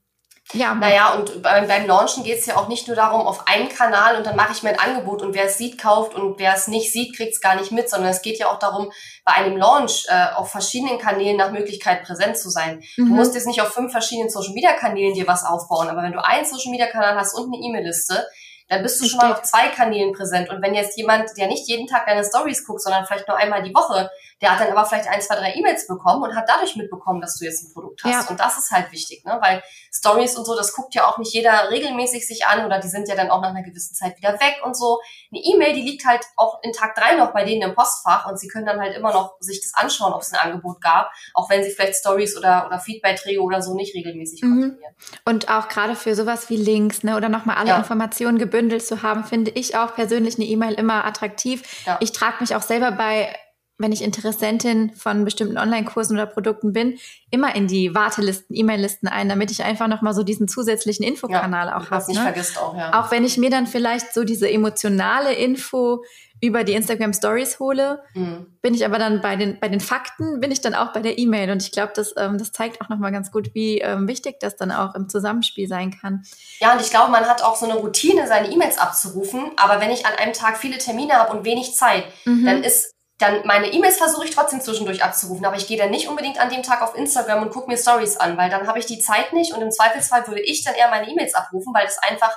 ja. Naja, und beim, beim Launchen geht es ja auch nicht nur darum, auf einen Kanal und dann mache ich mir ein Angebot und wer es sieht, kauft und wer es nicht sieht, kriegt es gar nicht mit, sondern es geht ja auch darum, bei einem Launch äh, auf verschiedenen Kanälen nach Möglichkeit präsent zu sein. Mhm. Du musst jetzt nicht auf fünf verschiedenen Social Media Kanälen dir was aufbauen, aber wenn du einen Social Media Kanal hast und eine E-Mail-Liste, dann bist du schon mal auf zwei Kanälen präsent. Und wenn jetzt jemand, der nicht jeden Tag deine Stories guckt, sondern vielleicht nur einmal die Woche, der hat dann aber vielleicht ein, zwei, drei E-Mails bekommen und hat dadurch mitbekommen, dass du jetzt ein Produkt hast. Ja. Und das ist halt wichtig, ne? weil Stories und so, das guckt ja auch nicht jeder regelmäßig sich an oder die sind ja dann auch nach einer gewissen Zeit wieder weg und so. Eine E-Mail, die liegt halt auch in Tag drei noch bei denen im Postfach und sie können dann halt immer noch sich das anschauen, ob es ein Angebot gab, auch wenn sie vielleicht Stories oder, oder Feedbeiträge oder so nicht regelmäßig mhm. kontrollieren. Und auch gerade für sowas wie Links ne, oder nochmal alle ja. Informationen gebündelt zu haben, finde ich auch persönlich eine E-Mail immer attraktiv. Ja. Ich trage mich auch selber bei wenn ich Interessentin von bestimmten Online-Kursen oder Produkten bin, immer in die Wartelisten, E-Mail-Listen ein, damit ich einfach nochmal so diesen zusätzlichen Infokanal ja, auch habe. nicht ne? vergisst auch, ja. Auch wenn ich mir dann vielleicht so diese emotionale Info über die Instagram Stories hole, mhm. bin ich aber dann bei den, bei den Fakten, bin ich dann auch bei der E-Mail. Und ich glaube, das, ähm, das zeigt auch nochmal ganz gut, wie ähm, wichtig das dann auch im Zusammenspiel sein kann. Ja, und ich glaube, man hat auch so eine Routine, seine E-Mails abzurufen. Aber wenn ich an einem Tag viele Termine habe und wenig Zeit, mhm. dann ist dann meine E-Mails versuche ich trotzdem zwischendurch abzurufen, aber ich gehe dann nicht unbedingt an dem Tag auf Instagram und gucke mir Stories an, weil dann habe ich die Zeit nicht und im Zweifelsfall würde ich dann eher meine E-Mails abrufen, weil es einfach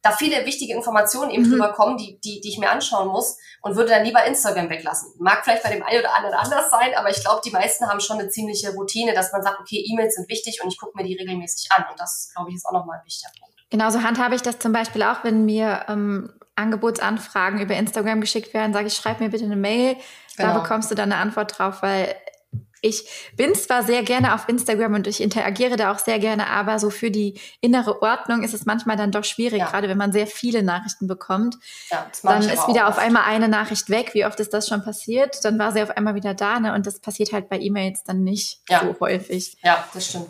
da viele wichtige Informationen eben mhm. drüber kommen, die, die, die ich mir anschauen muss und würde dann lieber Instagram weglassen. Mag vielleicht bei dem einen oder anderen anders sein, aber ich glaube, die meisten haben schon eine ziemliche Routine, dass man sagt, okay, E-Mails sind wichtig und ich gucke mir die regelmäßig an und das, glaube ich, ist auch nochmal ein wichtiger Punkt. Genauso handhabe ich das zum Beispiel auch, wenn mir ähm, Angebotsanfragen über Instagram geschickt werden, sage ich, schreib mir bitte eine Mail, genau. da bekommst du dann eine Antwort drauf, weil ich bin zwar sehr gerne auf Instagram und ich interagiere da auch sehr gerne, aber so für die innere Ordnung ist es manchmal dann doch schwierig, ja. gerade wenn man sehr viele Nachrichten bekommt. Ja, dann ist wieder auf einmal eine Nachricht weg. Wie oft ist das schon passiert? Dann war sie auf einmal wieder da, ne? Und das passiert halt bei E-Mails dann nicht ja. so häufig. Ja, das stimmt.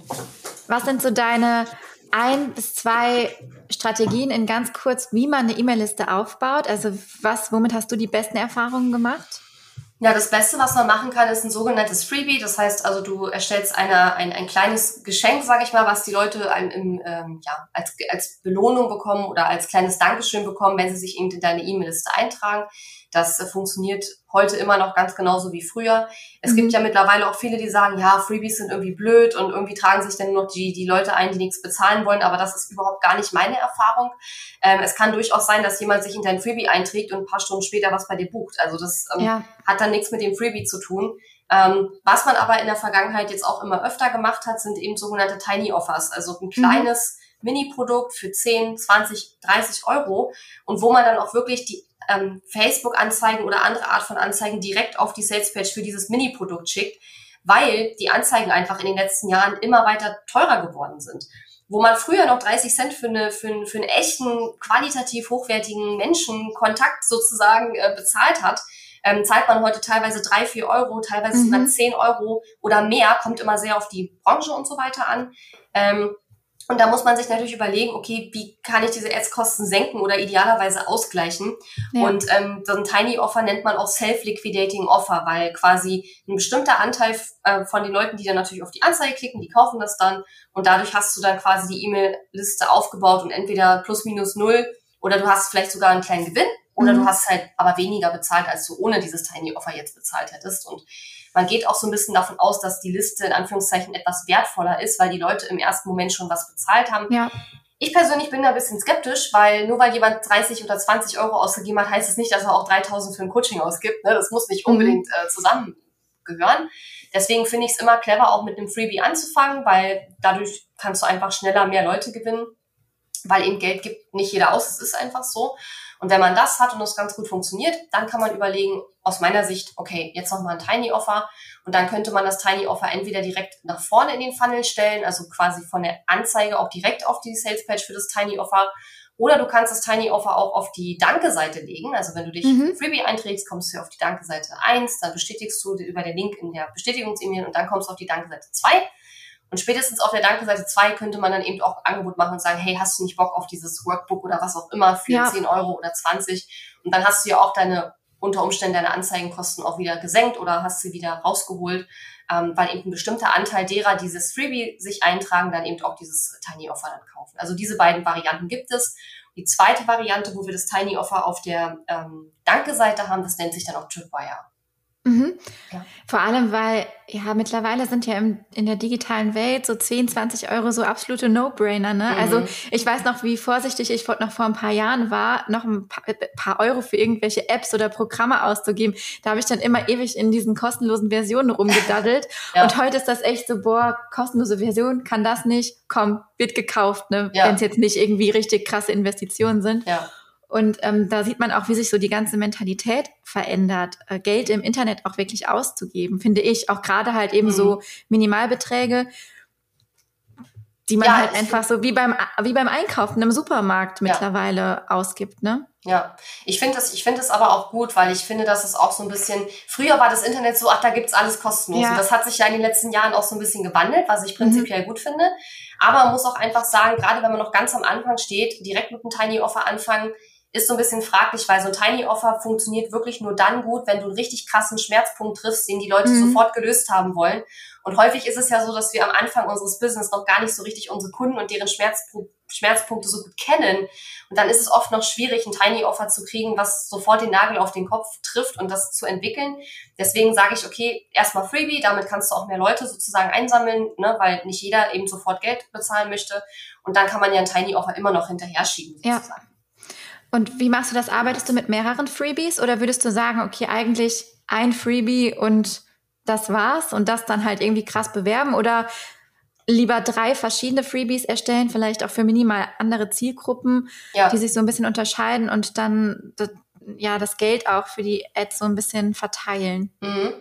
Was sind so deine ein bis zwei Strategien in ganz kurz, wie man eine E-Mail-Liste aufbaut. Also was, womit hast du die besten Erfahrungen gemacht? Ja, das Beste, was man machen kann, ist ein sogenanntes Freebie. Das heißt also, du erstellst eine, ein, ein kleines Geschenk, sage ich mal, was die Leute einem, im, ähm, ja, als, als Belohnung bekommen oder als kleines Dankeschön bekommen, wenn sie sich eben in deine E-Mail-Liste eintragen. Das äh, funktioniert heute immer noch ganz genauso wie früher. Es mhm. gibt ja mittlerweile auch viele, die sagen, ja, Freebies sind irgendwie blöd und irgendwie tragen sich dann nur noch die, die Leute ein, die nichts bezahlen wollen, aber das ist überhaupt gar nicht meine Erfahrung. Ähm, es kann durchaus sein, dass jemand sich in dein Freebie einträgt und ein paar Stunden später was bei dir bucht. Also das ähm, ja. hat dann nichts mit dem Freebie zu tun. Ähm, was man aber in der Vergangenheit jetzt auch immer öfter gemacht hat, sind eben sogenannte Tiny Offers, also ein mhm. kleines mhm. Mini-Produkt für 10, 20, 30 Euro und wo man dann auch wirklich die ähm, Facebook-Anzeigen oder andere Art von Anzeigen direkt auf die Sales-Page für dieses Mini-Produkt schickt, weil die Anzeigen einfach in den letzten Jahren immer weiter teurer geworden sind. Wo man früher noch 30 Cent für, eine, für, einen, für einen echten, qualitativ hochwertigen Menschenkontakt sozusagen äh, bezahlt hat, ähm, zahlt man heute teilweise drei, vier Euro, teilweise mhm. sogar zehn Euro oder mehr, kommt immer sehr auf die Branche und so weiter an. Ähm, und da muss man sich natürlich überlegen, okay, wie kann ich diese Ads-Kosten senken oder idealerweise ausgleichen? Ja. Und ähm, so ein Tiny Offer nennt man auch Self-Liquidating Offer, weil quasi ein bestimmter Anteil äh, von den Leuten, die dann natürlich auf die Anzeige klicken, die kaufen das dann und dadurch hast du dann quasi die E-Mail-Liste aufgebaut und entweder plus minus null oder du hast vielleicht sogar einen kleinen Gewinn oder mhm. du hast halt aber weniger bezahlt, als du ohne dieses Tiny Offer jetzt bezahlt hättest. Und man geht auch so ein bisschen davon aus, dass die Liste in Anführungszeichen etwas wertvoller ist, weil die Leute im ersten Moment schon was bezahlt haben. Ja. Ich persönlich bin da ein bisschen skeptisch, weil nur weil jemand 30 oder 20 Euro ausgegeben hat, heißt es nicht, dass er auch 3000 für ein Coaching ausgibt. Ne? Das muss nicht mhm. unbedingt äh, zusammengehören. Deswegen finde ich es immer clever, auch mit einem Freebie anzufangen, weil dadurch kannst du einfach schneller mehr Leute gewinnen, weil eben Geld gibt nicht jeder aus. Es ist einfach so. Und wenn man das hat und das ganz gut funktioniert, dann kann man überlegen, aus meiner Sicht, okay, jetzt nochmal ein Tiny Offer. Und dann könnte man das Tiny Offer entweder direkt nach vorne in den Funnel stellen, also quasi von der Anzeige auch direkt auf die Sales Page für das Tiny Offer. Oder du kannst das Tiny Offer auch auf die Danke-Seite legen. Also wenn du dich mhm. Freebie einträgst, kommst du auf die Danke-Seite 1, dann bestätigst du über den Link in der Bestätigungs-E-Mail und dann kommst du auf die Danke-Seite 2. Und spätestens auf der Danke-Seite 2 könnte man dann eben auch Angebot machen und sagen, hey, hast du nicht Bock auf dieses Workbook oder was auch immer für ja. 10 Euro oder 20? Und dann hast du ja auch deine unter Umständen deine Anzeigenkosten auch wieder gesenkt oder hast sie wieder rausgeholt, ähm, weil eben ein bestimmter Anteil derer, die dieses Freebie sich eintragen, dann eben auch dieses Tiny Offer dann kaufen. Also diese beiden Varianten gibt es. Die zweite Variante, wo wir das Tiny Offer auf der ähm, Danke-Seite haben, das nennt sich dann auch Tripwire. Mhm. Ja. Vor allem, weil ja mittlerweile sind ja im, in der digitalen Welt so 10, 20 Euro so absolute No-Brainer. Ne? Mhm. Also ich weiß noch, wie vorsichtig ich noch vor ein paar Jahren war, noch ein paar, äh, paar Euro für irgendwelche Apps oder Programme auszugeben. Da habe ich dann immer ewig in diesen kostenlosen Versionen rumgedaddelt. <laughs> ja. Und heute ist das echt so, boah, kostenlose Version, kann das nicht, komm, wird gekauft, ne? Ja. wenn es jetzt nicht irgendwie richtig krasse Investitionen sind. Ja. Und ähm, da sieht man auch, wie sich so die ganze Mentalität verändert, äh, Geld im Internet auch wirklich auszugeben, finde ich. Auch gerade halt eben mhm. so Minimalbeträge, die man ja, halt einfach so wie beim, wie beim Einkaufen im Supermarkt mittlerweile ja. ausgibt, ne? Ja, ich finde das, ich finde das aber auch gut, weil ich finde, dass es auch so ein bisschen, früher war das Internet so, ach, da gibt's alles kostenlos. Ja. Und das hat sich ja in den letzten Jahren auch so ein bisschen gewandelt, was ich prinzipiell mhm. gut finde. Aber man muss auch einfach sagen, gerade wenn man noch ganz am Anfang steht, direkt mit einem Tiny Offer anfangen, ist so ein bisschen fraglich, weil so ein Tiny Offer funktioniert wirklich nur dann gut, wenn du einen richtig krassen Schmerzpunkt triffst, den die Leute mhm. sofort gelöst haben wollen. Und häufig ist es ja so, dass wir am Anfang unseres Business noch gar nicht so richtig unsere Kunden und deren Schmerzpu Schmerzpunkte so gut kennen. Und dann ist es oft noch schwierig, ein Tiny Offer zu kriegen, was sofort den Nagel auf den Kopf trifft und das zu entwickeln. Deswegen sage ich, okay, erstmal Freebie, damit kannst du auch mehr Leute sozusagen einsammeln, ne, weil nicht jeder eben sofort Geld bezahlen möchte. Und dann kann man ja ein Tiny Offer immer noch hinterher schieben sozusagen. Ja. Und wie machst du das? Arbeitest du mit mehreren Freebies oder würdest du sagen, okay, eigentlich ein Freebie und das war's und das dann halt irgendwie krass bewerben oder lieber drei verschiedene Freebies erstellen, vielleicht auch für minimal andere Zielgruppen, ja. die sich so ein bisschen unterscheiden und dann ja das Geld auch für die Ads so ein bisschen verteilen? Mhm.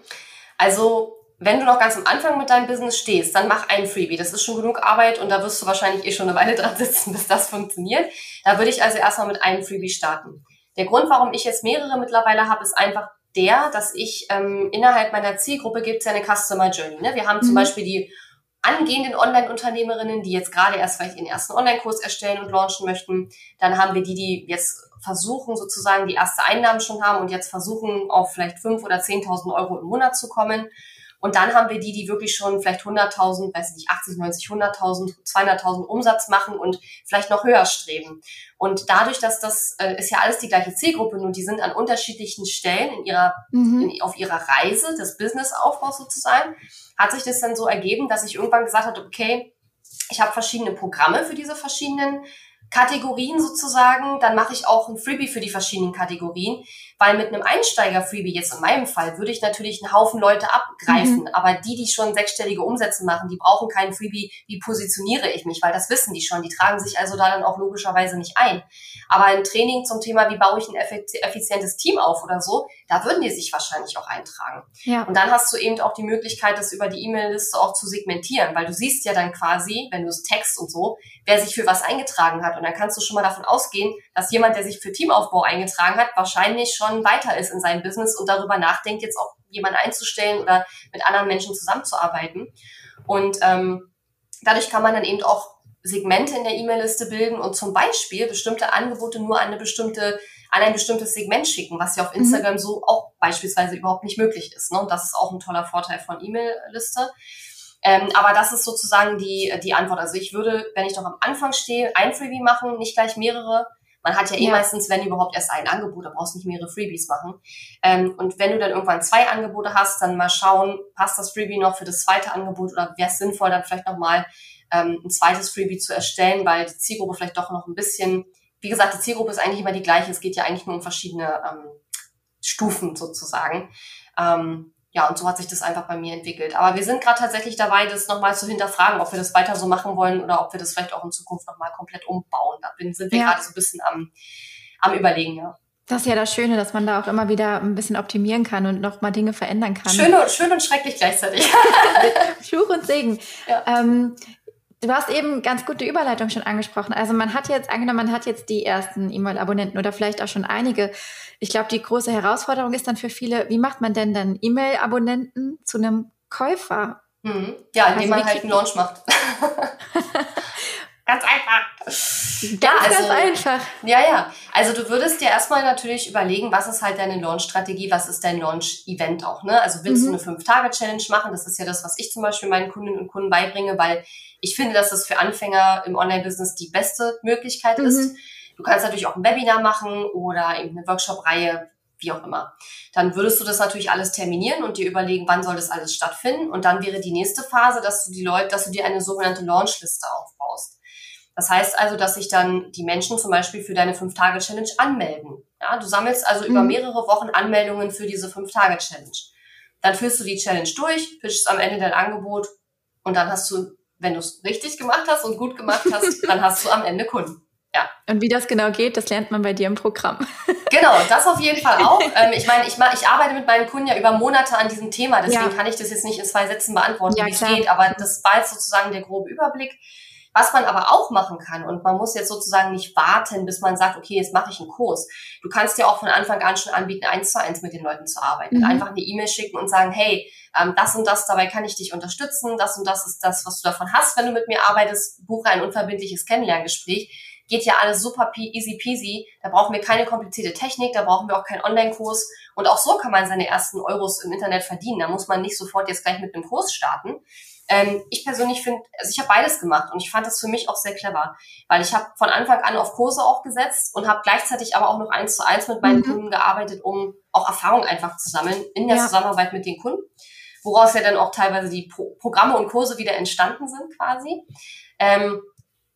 Also wenn du noch ganz am Anfang mit deinem Business stehst, dann mach ein Freebie. Das ist schon genug Arbeit und da wirst du wahrscheinlich eh schon eine Weile <laughs> dran sitzen, bis das funktioniert. Da würde ich also erstmal mit einem Freebie starten. Der Grund, warum ich jetzt mehrere mittlerweile habe, ist einfach der, dass ich ähm, innerhalb meiner Zielgruppe gibt es ja eine Customer Journey. Ne? Wir haben zum mhm. Beispiel die angehenden Online-Unternehmerinnen, die jetzt gerade erst vielleicht ihren ersten Online-Kurs erstellen und launchen möchten. Dann haben wir die, die jetzt versuchen, sozusagen die erste Einnahmen schon haben und jetzt versuchen, auf vielleicht fünf oder 10.000 Euro im Monat zu kommen. Und dann haben wir die, die wirklich schon vielleicht 100.000, weiß ich nicht, 80, 90, 100.000, 200.000 Umsatz machen und vielleicht noch höher streben. Und dadurch, dass das äh, ist ja alles die gleiche Zielgruppe, nur die sind an unterschiedlichen Stellen in ihrer, mhm. in, auf ihrer Reise des Businessaufbaus sozusagen, hat sich das dann so ergeben, dass ich irgendwann gesagt habe, okay, ich habe verschiedene Programme für diese verschiedenen Kategorien sozusagen, dann mache ich auch ein Freebie für die verschiedenen Kategorien, weil mit einem Einsteiger-Freebie, jetzt in meinem Fall, würde ich natürlich einen Haufen Leute abgreifen. Mhm. Aber die, die schon sechsstellige Umsätze machen, die brauchen keinen Freebie, wie positioniere ich mich, weil das wissen die schon. Die tragen sich also da dann auch logischerweise nicht ein. Aber ein Training zum Thema, wie baue ich ein effizientes Team auf oder so, da würden die sich wahrscheinlich auch eintragen. Ja. Und dann hast du eben auch die Möglichkeit, das über die E-Mail-Liste auch zu segmentieren, weil du siehst ja dann quasi, wenn du es text und so, wer sich für was eingetragen hat. Und dann kannst du schon mal davon ausgehen, dass jemand, der sich für Teamaufbau eingetragen hat, wahrscheinlich schon schon weiter ist in seinem Business und darüber nachdenkt, jetzt auch jemanden einzustellen oder mit anderen Menschen zusammenzuarbeiten. Und ähm, dadurch kann man dann eben auch Segmente in der E-Mail-Liste bilden und zum Beispiel bestimmte Angebote nur an eine bestimmte an ein bestimmtes Segment schicken, was ja auf mhm. Instagram mhm. so auch beispielsweise überhaupt nicht möglich ist. Ne? Und das ist auch ein toller Vorteil von E-Mail-Liste. Ähm, aber das ist sozusagen die, die Antwort. Also ich würde, wenn ich noch am Anfang stehe, ein Freebie machen, nicht gleich mehrere, man hat ja eh ja. meistens, wenn überhaupt, erst ein Angebot, da brauchst du nicht mehrere Freebies machen. Ähm, und wenn du dann irgendwann zwei Angebote hast, dann mal schauen, passt das Freebie noch für das zweite Angebot oder wäre es sinnvoll, dann vielleicht nochmal ähm, ein zweites Freebie zu erstellen, weil die Zielgruppe vielleicht doch noch ein bisschen, wie gesagt, die Zielgruppe ist eigentlich immer die gleiche, es geht ja eigentlich nur um verschiedene ähm, Stufen sozusagen. Ähm, ja, und so hat sich das einfach bei mir entwickelt. Aber wir sind gerade tatsächlich dabei, das nochmal zu hinterfragen, ob wir das weiter so machen wollen oder ob wir das vielleicht auch in Zukunft nochmal komplett umbauen. Da sind wir ja. gerade so ein bisschen am, am Überlegen, ja. Das ist ja das Schöne, dass man da auch immer wieder ein bisschen optimieren kann und nochmal Dinge verändern kann. Schön und, schön und schrecklich gleichzeitig. <laughs> Fluch und Segen. Ja. Ähm, Du hast eben ganz gute Überleitung schon angesprochen. Also man hat jetzt, angenommen, man hat jetzt die ersten E-Mail-Abonnenten oder vielleicht auch schon einige. Ich glaube, die große Herausforderung ist dann für viele, wie macht man denn dann E-Mail-Abonnenten zu einem Käufer? Mhm. Ja, indem also man halt einen Launch macht. <laughs> Ganz einfach. Ganz, ja, also, ganz einfach. Ja, ja. Also du würdest dir erstmal natürlich überlegen, was ist halt deine Launch-Strategie, was ist dein Launch-Event auch, ne? Also willst mhm. du eine Fünf-Tage-Challenge machen? Das ist ja das, was ich zum Beispiel meinen Kundinnen und Kunden beibringe, weil ich finde, dass das für Anfänger im Online-Business die beste Möglichkeit mhm. ist. Du kannst natürlich auch ein Webinar machen oder eben eine Workshop-Reihe, wie auch immer. Dann würdest du das natürlich alles terminieren und dir überlegen, wann soll das alles stattfinden. Und dann wäre die nächste Phase, dass du die Leute, dass du dir eine sogenannte Launch-Liste aufbaust. Das heißt also, dass sich dann die Menschen zum Beispiel für deine 5-Tage-Challenge anmelden. Ja, du sammelst also mhm. über mehrere Wochen Anmeldungen für diese 5-Tage-Challenge. Dann führst du die Challenge durch, pitchst am Ende dein Angebot und dann hast du, wenn du es richtig gemacht hast und gut gemacht hast, <laughs> dann hast du am Ende Kunden. Ja. Und wie das genau geht, das lernt man bei dir im Programm. <laughs> Genau, das auf jeden Fall auch. <laughs> Ähm, ich meine, ich, ich arbeite mit meinen Kunden ja über Monate an diesem Thema, deswegen ja. kann ich das jetzt nicht in zwei Sätzen beantworten, ja, wie es geht, aber das war jetzt sozusagen der grobe Überblick. Was man aber auch machen kann, und man muss jetzt sozusagen nicht warten, bis man sagt, okay, jetzt mache ich einen Kurs. Du kannst ja auch von Anfang an schon anbieten, eins zu eins mit den Leuten zu arbeiten. Mhm. Einfach eine E-Mail schicken und sagen, hey, ähm, das und das, dabei kann ich dich unterstützen, das und das ist das, was du davon hast, wenn du mit mir arbeitest, buche ein unverbindliches Kennenlerngespräch. Geht ja alles super easy peasy. Da brauchen wir keine komplizierte Technik, da brauchen wir auch keinen Online-Kurs. Und auch so kann man seine ersten Euros im Internet verdienen. Da muss man nicht sofort jetzt gleich mit einem Kurs starten. Ähm, ich persönlich finde, also ich habe beides gemacht und ich fand das für mich auch sehr clever, weil ich habe von Anfang an auf Kurse auch gesetzt und habe gleichzeitig aber auch noch eins zu eins mit meinen mhm. Kunden gearbeitet, um auch Erfahrung einfach zu sammeln in der ja. Zusammenarbeit mit den Kunden, woraus ja dann auch teilweise die Pro Programme und Kurse wieder entstanden sind quasi. Ähm,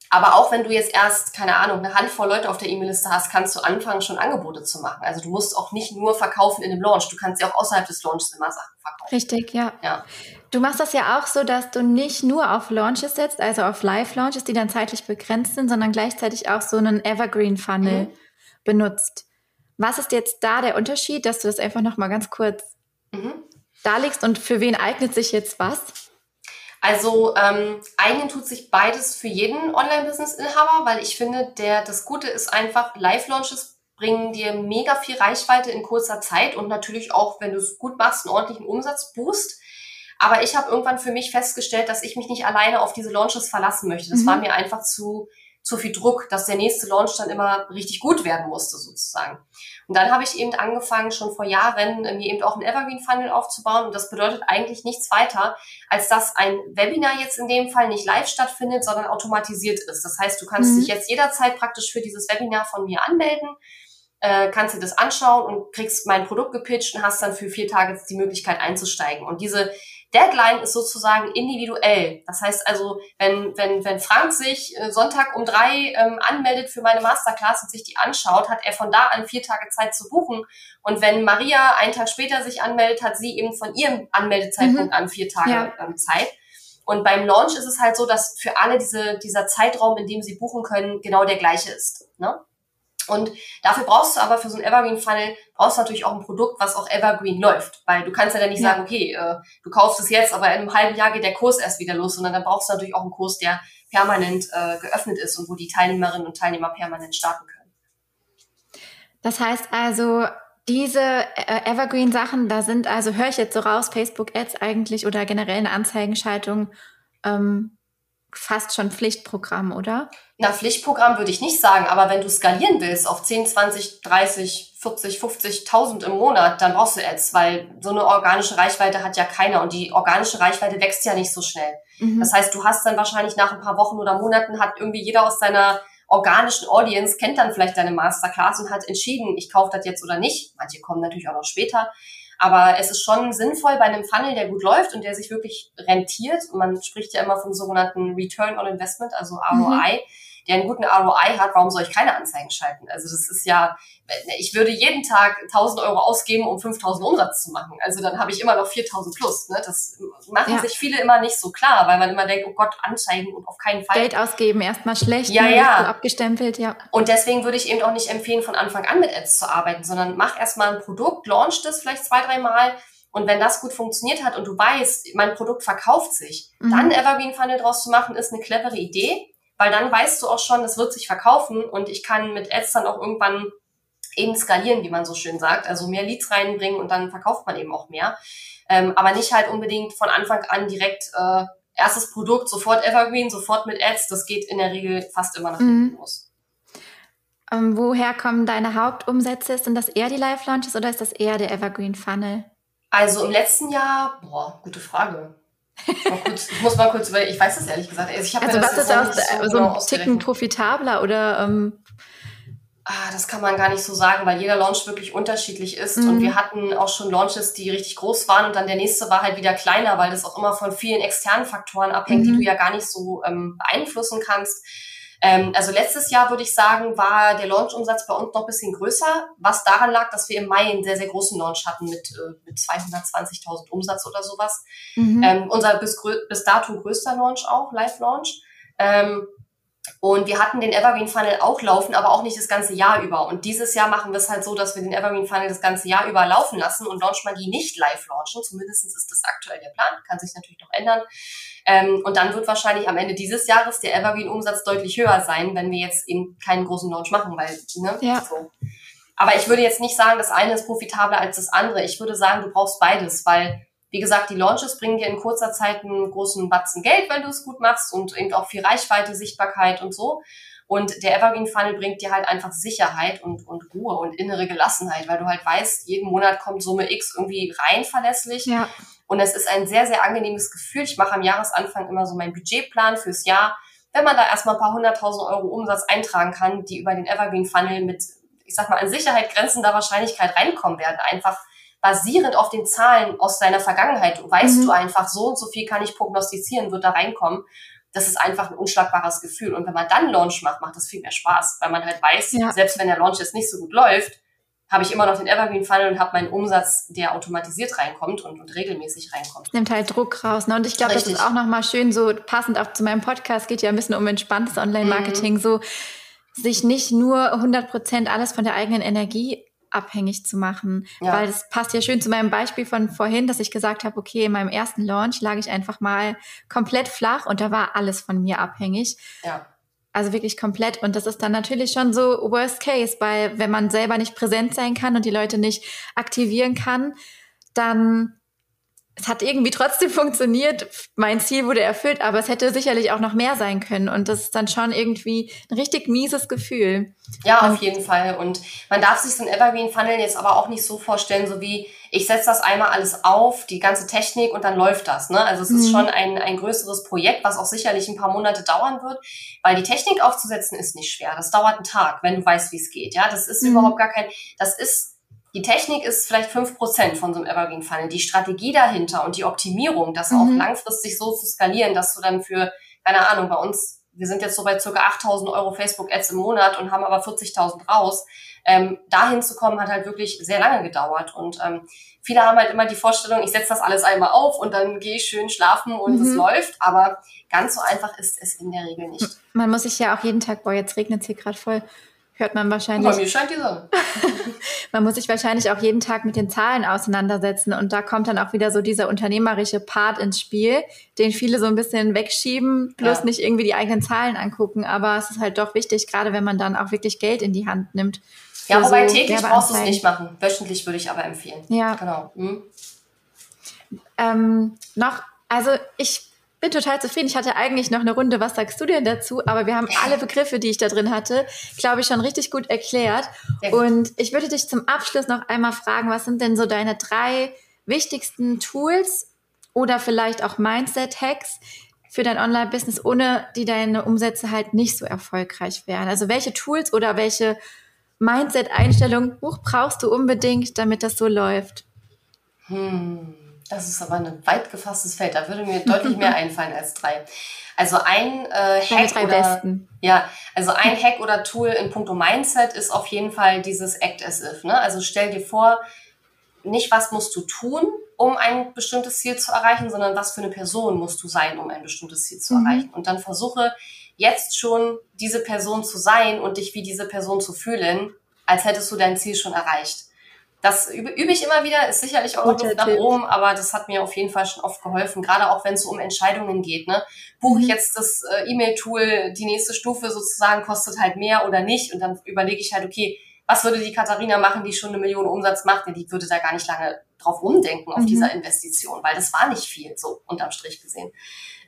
aber auch wenn du jetzt erst, keine Ahnung, eine Handvoll Leute auf der E-Mail-Liste hast, kannst du anfangen, schon Angebote zu machen. Also du musst auch nicht nur verkaufen in dem Launch, du kannst ja auch außerhalb des Launches immer Sachen verkaufen. Richtig, ja. ja. Du machst das ja auch so, dass du nicht nur auf Launches setzt, also auf Live-Launches, die dann zeitlich begrenzt sind, sondern gleichzeitig auch so einen Evergreen-Funnel mhm. benutzt. Was ist jetzt da der Unterschied, dass du das einfach nochmal ganz kurz mhm. darlegst und für wen eignet sich jetzt was? Also ähm, eignen tut sich beides für jeden Online-Business-Inhaber, weil ich finde, der das Gute ist einfach, Live-Launches bringen dir mega viel Reichweite in kurzer Zeit und natürlich auch, wenn du es gut machst, einen ordentlichen Umsatzboost. Aber ich habe irgendwann für mich festgestellt, dass ich mich nicht alleine auf diese Launches verlassen möchte. Das mhm. war mir einfach zu zu viel Druck, dass der nächste Launch dann immer richtig gut werden musste sozusagen. Und dann habe ich eben angefangen, schon vor Jahren mir eben auch einen Evergreen Funnel aufzubauen. Und das bedeutet eigentlich nichts weiter, als dass ein Webinar jetzt in dem Fall nicht live stattfindet, sondern automatisiert ist. Das heißt, du kannst mhm. dich jetzt jederzeit praktisch für dieses Webinar von mir anmelden äh, kannst dir das anschauen und kriegst mein Produkt gepitcht und hast dann für vier Tage die Möglichkeit einzusteigen. Und diese Deadline ist sozusagen individuell. Das heißt also, wenn, wenn, wenn Frank sich äh, Sonntag um drei ähm, anmeldet für meine Masterclass und sich die anschaut, hat er von da an vier Tage Zeit zu buchen. Und wenn Maria einen Tag später sich anmeldet, hat sie eben von ihrem Anmeldezeitpunkt mhm. an vier Tage ja. ähm, Zeit. Und beim Launch ist es halt so, dass für alle diese, dieser Zeitraum, in dem sie buchen können, genau der gleiche ist. Ne? Und dafür brauchst du aber für so ein Evergreen Funnel brauchst du natürlich auch ein Produkt, was auch Evergreen läuft, weil du kannst ja dann nicht ja. sagen, okay, äh, du kaufst es jetzt, aber in einem halben Jahr geht der Kurs erst wieder los, sondern dann brauchst du natürlich auch einen Kurs, der permanent äh, geöffnet ist und wo die Teilnehmerinnen und Teilnehmer permanent starten können. Das heißt also, diese äh, Evergreen Sachen, da sind also höre ich jetzt so raus, Facebook Ads eigentlich oder generell eine Anzeigenschaltung ähm, fast schon Pflichtprogramm, oder? Na, Pflichtprogramm würde ich nicht sagen, aber wenn du skalieren willst auf 10, 20, 30, 40, 50.000 im Monat, dann brauchst du Ads, weil so eine organische Reichweite hat ja keiner und die organische Reichweite wächst ja nicht so schnell. Mhm. Das heißt, du hast dann wahrscheinlich nach ein paar Wochen oder Monaten hat irgendwie jeder aus seiner organischen Audience kennt dann vielleicht deine Masterclass und hat entschieden, ich kaufe das jetzt oder nicht. Manche kommen natürlich auch noch später. Aber es ist schon sinnvoll bei einem Funnel, der gut läuft und der sich wirklich rentiert. Und man spricht ja immer vom sogenannten Return on Investment, also ROI. Mhm der einen guten ROI hat, warum soll ich keine Anzeigen schalten? Also das ist ja, ich würde jeden Tag 1000 Euro ausgeben, um 5000 Umsatz zu machen. Also dann habe ich immer noch 4000 plus. Ne? Das machen ja. sich viele immer nicht so klar, weil man immer denkt, oh Gott, Anzeigen und auf keinen Fall. Geld ausgeben, erstmal schlecht, ja, ne? ja. abgestempelt, ja. Und deswegen würde ich eben auch nicht empfehlen, von Anfang an mit Ads zu arbeiten, sondern mach erstmal ein Produkt, launch das vielleicht zwei, dreimal Und wenn das gut funktioniert hat und du weißt, mein Produkt verkauft sich, mhm. dann Evergreen Funnel draus zu machen, ist eine clevere Idee, weil dann weißt du auch schon, es wird sich verkaufen und ich kann mit Ads dann auch irgendwann eben skalieren, wie man so schön sagt, also mehr Leads reinbringen und dann verkauft man eben auch mehr. Ähm, aber nicht halt unbedingt von Anfang an direkt äh, erstes Produkt, sofort Evergreen, sofort mit Ads. Das geht in der Regel fast immer nach hinten mhm. los. Ähm, woher kommen deine Hauptumsätze? Sind das eher die Live-Launches oder ist das eher der Evergreen Funnel? Also im letzten Jahr, boah, gute Frage. Kurz, ich muss mal kurz überlegen, ich weiß das ehrlich gesagt. Also, ich also was ist aus, so, so ein Ticken profitabler oder ähm, Ah, das kann man gar nicht so sagen, weil jeder Launch wirklich unterschiedlich ist. Mhm. Und wir hatten auch schon Launches, die richtig groß waren und dann der nächste war halt wieder kleiner, weil das auch immer von vielen externen Faktoren abhängt, mhm. die du ja gar nicht so ähm, beeinflussen kannst. Ähm, also letztes Jahr würde ich sagen, war der Launch-Umsatz bei uns noch ein bisschen größer, was daran lag, dass wir im Mai einen sehr, sehr großen Launch hatten mit, äh, mit 220.000 Umsatz oder sowas. Mhm. Ähm, unser bis, bis dato größter Launch auch, Live-Launch. Ähm, und wir hatten den Evergreen Funnel auch laufen, aber auch nicht das ganze Jahr über. Und dieses Jahr machen wir es halt so, dass wir den Evergreen Funnel das ganze Jahr über laufen lassen und Launch Magie nicht live launchen. Zumindest ist das aktuell der Plan. Kann sich natürlich noch ändern. Ähm, und dann wird wahrscheinlich am Ende dieses Jahres der Evergreen-Umsatz deutlich höher sein, wenn wir jetzt eben keinen großen Launch machen, weil, ne, ja. so. Aber ich würde jetzt nicht sagen, das eine ist profitabler als das andere. Ich würde sagen, du brauchst beides, weil wie gesagt, die Launches bringen dir in kurzer Zeit einen großen Batzen Geld, wenn du es gut machst und eben auch viel Reichweite, Sichtbarkeit und so. Und der Evergreen Funnel bringt dir halt einfach Sicherheit und, und Ruhe und innere Gelassenheit, weil du halt weißt, jeden Monat kommt Summe X irgendwie rein verlässlich. Ja. Und es ist ein sehr, sehr angenehmes Gefühl. Ich mache am Jahresanfang immer so meinen Budgetplan fürs Jahr. Wenn man da erstmal ein paar hunderttausend Euro Umsatz eintragen kann, die über den Evergreen Funnel mit, ich sag mal, an Sicherheit grenzender Wahrscheinlichkeit reinkommen werden, einfach basierend auf den Zahlen aus deiner Vergangenheit, weißt mhm. du einfach, so und so viel kann ich prognostizieren, wird da reinkommen. Das ist einfach ein unschlagbares Gefühl. Und wenn man dann Launch macht, macht das viel mehr Spaß, weil man halt weiß, ja. selbst wenn der Launch jetzt nicht so gut läuft, habe ich immer noch den Evergreen Funnel und habe meinen Umsatz, der automatisiert reinkommt und, und regelmäßig reinkommt. Nimmt halt Druck raus. Ne? Und ich glaube, das ist auch nochmal schön, so passend auch zu meinem Podcast, geht ja ein bisschen um entspanntes Online-Marketing, mhm. so sich nicht nur 100 Prozent alles von der eigenen Energie abhängig zu machen. Ja. Weil das passt ja schön zu meinem Beispiel von vorhin, dass ich gesagt habe, okay, in meinem ersten Launch lag ich einfach mal komplett flach und da war alles von mir abhängig. Ja. Also wirklich komplett. Und das ist dann natürlich schon so Worst Case, weil wenn man selber nicht präsent sein kann und die Leute nicht aktivieren kann, dann es hat irgendwie trotzdem <laughs> funktioniert. Mein Ziel wurde erfüllt, aber es hätte sicherlich auch noch mehr sein können. Und das ist dann schon irgendwie ein richtig mieses Gefühl. Ja, auf jeden Fall. Und man darf sich so ein Evergreen Funnel jetzt aber auch nicht so vorstellen, so wie ich setze das einmal alles auf, die ganze Technik und dann läuft das. Ne? Also es ist mhm. schon ein, ein größeres Projekt, was auch sicherlich ein paar Monate dauern wird, weil die Technik aufzusetzen ist nicht schwer. Das dauert einen Tag, wenn du weißt, wie es geht. Ja, das ist mhm. überhaupt gar kein, das ist die Technik ist vielleicht fünf Prozent von so einem Evergreen Funnel. Die Strategie dahinter und die Optimierung, das mhm. auch langfristig so zu skalieren, dass du dann für, keine Ahnung, bei uns, wir sind jetzt so bei circa 8000 Euro Facebook Ads im Monat und haben aber 40.000 raus. Ähm, dahin zu kommen, hat halt wirklich sehr lange gedauert. Und ähm, viele haben halt immer die Vorstellung, ich setze das alles einmal auf und dann gehe ich schön schlafen und mhm. es läuft. Aber ganz so einfach ist es in der Regel nicht. Man muss sich ja auch jeden Tag, boah, jetzt regnet es hier gerade voll, hört man wahrscheinlich. Bei mir scheint die Sonne. <laughs> man muss sich wahrscheinlich auch jeden Tag mit den Zahlen auseinandersetzen und da kommt dann auch wieder so dieser unternehmerische Part ins Spiel, den viele so ein bisschen wegschieben, plus ja. nicht irgendwie die eigenen Zahlen angucken, aber es ist halt doch wichtig, gerade wenn man dann auch wirklich Geld in die Hand nimmt. Ja, wobei so täglich brauchst du es nicht machen. Wöchentlich würde ich aber empfehlen. Ja. Genau. Hm. Ähm, noch, also ich bin total zufrieden. Ich hatte eigentlich noch eine Runde, was sagst du denn dazu? Aber wir haben alle Begriffe, die ich da drin hatte, glaube ich, schon richtig gut erklärt. Und ich würde dich zum Abschluss noch einmal fragen, was sind denn so deine drei wichtigsten Tools oder vielleicht auch Mindset-Hacks für dein Online-Business, ohne die deine Umsätze halt nicht so erfolgreich wären? Also welche Tools oder welche Mindset-Einstellungen brauchst du unbedingt, damit das so läuft? Hm. Das ist aber ein weit gefasstes Feld. Da würde mir deutlich mehr <laughs> einfallen als drei. Also ein äh, Hack drei oder besten. ja, also ein Hack oder Tool in puncto Mindset ist auf jeden Fall dieses Act as if. Ne? Also stell dir vor, nicht was musst du tun, um ein bestimmtes Ziel zu erreichen, sondern was für eine Person musst du sein, um ein bestimmtes Ziel zu mhm. erreichen. Und dann versuche jetzt schon diese Person zu sein und dich wie diese Person zu fühlen, als hättest du dein Ziel schon erreicht das übe, übe ich immer wieder, ist sicherlich auch noch Luft nach oben, aber das hat mir auf jeden Fall schon oft geholfen, gerade auch wenn es so um Entscheidungen geht. Ne? Buche ich mhm. jetzt das äh, E-Mail-Tool, die nächste Stufe sozusagen kostet halt mehr oder nicht und dann überlege ich halt, okay, was würde die Katharina machen, die schon eine Million Umsatz macht? Die würde da gar nicht lange drauf umdenken, auf mhm. dieser Investition, weil das war nicht viel, so unterm Strich gesehen.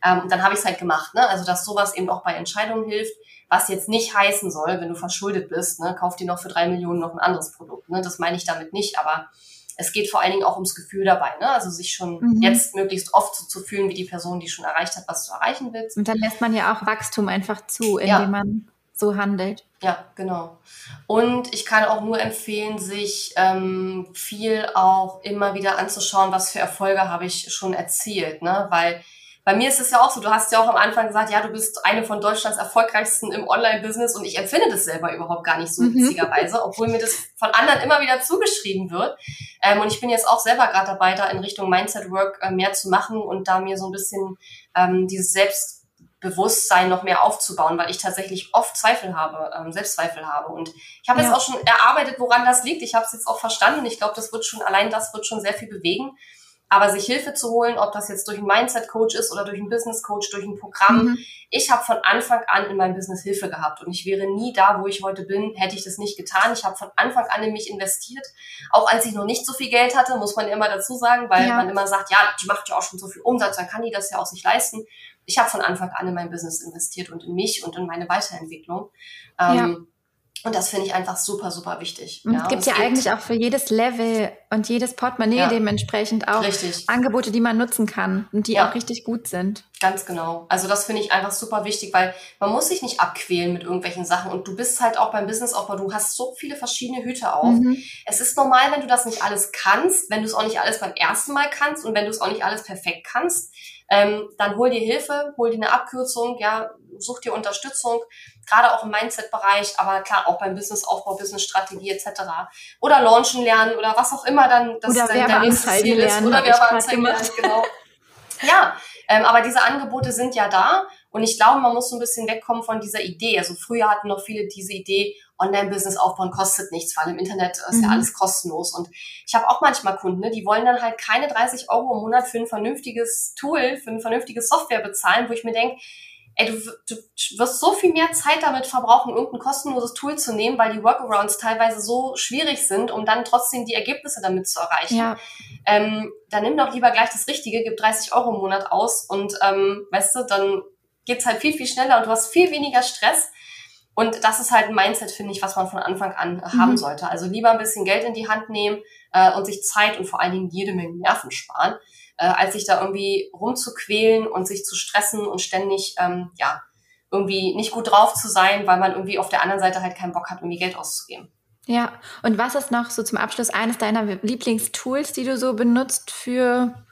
Ähm, und dann habe ich es halt gemacht, ne? Also dass sowas eben auch bei Entscheidungen hilft, was jetzt nicht heißen soll, wenn du verschuldet bist, ne, kauf dir noch für drei Millionen noch ein anderes Produkt. Ne? Das meine ich damit nicht, aber es geht vor allen Dingen auch ums Gefühl dabei, ne? Also sich schon mhm. jetzt möglichst oft so zu fühlen wie die Person, die schon erreicht hat, was du erreichen willst. Und dann lässt man ja auch Wachstum einfach zu, indem ja. man so handelt. Ja, genau. Und ich kann auch nur empfehlen, sich ähm, viel auch immer wieder anzuschauen, was für Erfolge habe ich schon erzielt, ne? Weil bei mir ist es ja auch so, du hast ja auch am Anfang gesagt, ja, du bist eine von Deutschlands erfolgreichsten im Online-Business und ich empfinde das selber überhaupt gar nicht so mhm. witzigerweise, obwohl mir das von anderen immer wieder zugeschrieben wird. Ähm, und ich bin jetzt auch selber gerade dabei, da in Richtung Mindset Work äh, mehr zu machen und da mir so ein bisschen ähm, dieses Selbstbewusstsein noch mehr aufzubauen, weil ich tatsächlich oft Zweifel habe, ähm, Selbstzweifel habe. Und ich habe ja. jetzt auch schon erarbeitet, woran das liegt. Ich habe es jetzt auch verstanden. Ich glaube, das wird schon, allein das wird schon sehr viel bewegen. Aber sich Hilfe zu holen, ob das jetzt durch einen Mindset-Coach ist oder durch einen Business-Coach, durch ein Programm. Mhm. Ich habe von Anfang an in meinem Business Hilfe gehabt und ich wäre nie da, wo ich heute bin, hätte ich das nicht getan. Ich habe von Anfang an in mich investiert, auch als ich noch nicht so viel Geld hatte, muss man immer dazu sagen, weil ja. man immer sagt, ja, die macht ja auch schon so viel Umsatz, dann kann die das ja auch sich leisten. Ich habe von Anfang an in mein Business investiert und in mich und in meine Weiterentwicklung. Ähm, ja. Und das finde ich einfach super, super wichtig. Und ja, es gibt ja eigentlich auch für jedes Level und jedes Portemonnaie ja. dementsprechend auch richtig. Angebote, die man nutzen kann und die ja. auch richtig gut sind. Ganz genau. Also das finde ich einfach super wichtig, weil man muss sich nicht abquälen mit irgendwelchen Sachen und du bist halt auch beim Businessaufbau, du hast so viele verschiedene Hüte auf. Mhm. Es ist normal, wenn du das nicht alles kannst, wenn du es auch nicht alles beim ersten Mal kannst und wenn du es auch nicht alles perfekt kannst, ähm, dann hol dir Hilfe, hol dir eine Abkürzung, ja, such dir Unterstützung, gerade auch im Mindset-Bereich, aber klar auch beim Businessaufbau, Businessstrategie etc. Oder launchen lernen oder was auch immer dann das oder dein, dein nächstes Ziel ist. Oder Werbeanzeigen lernen, genau. Ja, ähm, aber diese Angebote sind ja da und ich glaube, man muss so ein bisschen wegkommen von dieser Idee. Also früher hatten noch viele diese Idee, Online-Business aufbauen kostet nichts, weil im Internet ist mhm. ja alles kostenlos. Und ich habe auch manchmal Kunden, ne, die wollen dann halt keine 30 Euro im Monat für ein vernünftiges Tool, für eine vernünftige Software bezahlen, wo ich mir denke, ey, du, du wirst so viel mehr Zeit damit verbrauchen, irgendein kostenloses Tool zu nehmen, weil die Workarounds teilweise so schwierig sind, um dann trotzdem die Ergebnisse damit zu erreichen. Ja. Ähm, dann nimm doch lieber gleich das Richtige, gib 30 Euro im Monat aus und ähm, weißt du, dann geht's halt viel, viel schneller und du hast viel weniger Stress und das ist halt ein Mindset, finde ich, was man von Anfang an äh, mhm. haben sollte. Also lieber ein bisschen Geld in die Hand nehmen äh, und sich Zeit und vor allen Dingen jede Menge Nerven sparen, äh, als sich da irgendwie rumzuquälen und sich zu stressen und ständig, ähm, ja, irgendwie nicht gut drauf zu sein, weil man irgendwie auf der anderen Seite halt keinen Bock hat, irgendwie Geld auszugeben. Ja, und was ist noch so zum Abschluss eines deiner Lieblingstools, die du so benutzt für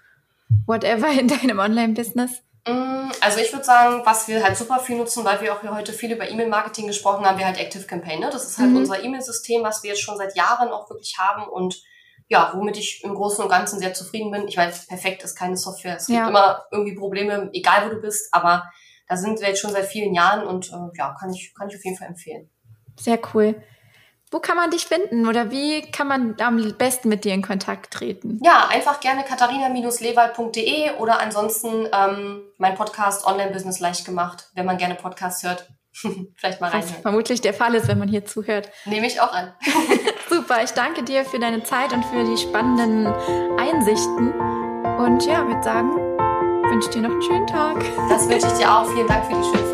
whatever in deinem Online-Business? Mm, also ich würde sagen, was wir halt super viel nutzen, weil wir auch hier heute viel über E-Mail-Marketing gesprochen haben, wir halt Active Campaign. Ne? Das ist halt mhm. unser E-Mail-System, was wir jetzt schon seit Jahren auch wirklich haben und ja, womit ich im Großen und Ganzen sehr zufrieden bin. Ich weiß, perfekt ist keine Software. Es ja. gibt immer irgendwie Probleme, egal wo du bist, aber da sind wir jetzt schon seit vielen Jahren und äh, ja, kann ich, kann ich auf jeden Fall empfehlen. Sehr cool. Wo kann man dich finden oder wie kann man am besten mit dir in Kontakt treten? Ja, einfach gerne katharina-lewald.de oder ansonsten ähm, mein Podcast Online Business leicht gemacht, wenn man gerne Podcasts hört. <laughs> Vielleicht mal rein. Was vermutlich der Fall ist, wenn man hier zuhört. Nehme ich auch an. <laughs> <laughs> Super, ich danke dir für deine Zeit und für die spannenden Einsichten. Und ja, würde sagen, wünsche dir noch einen schönen Tag. Das wünsche ich dir auch. Vielen Dank für die schöne.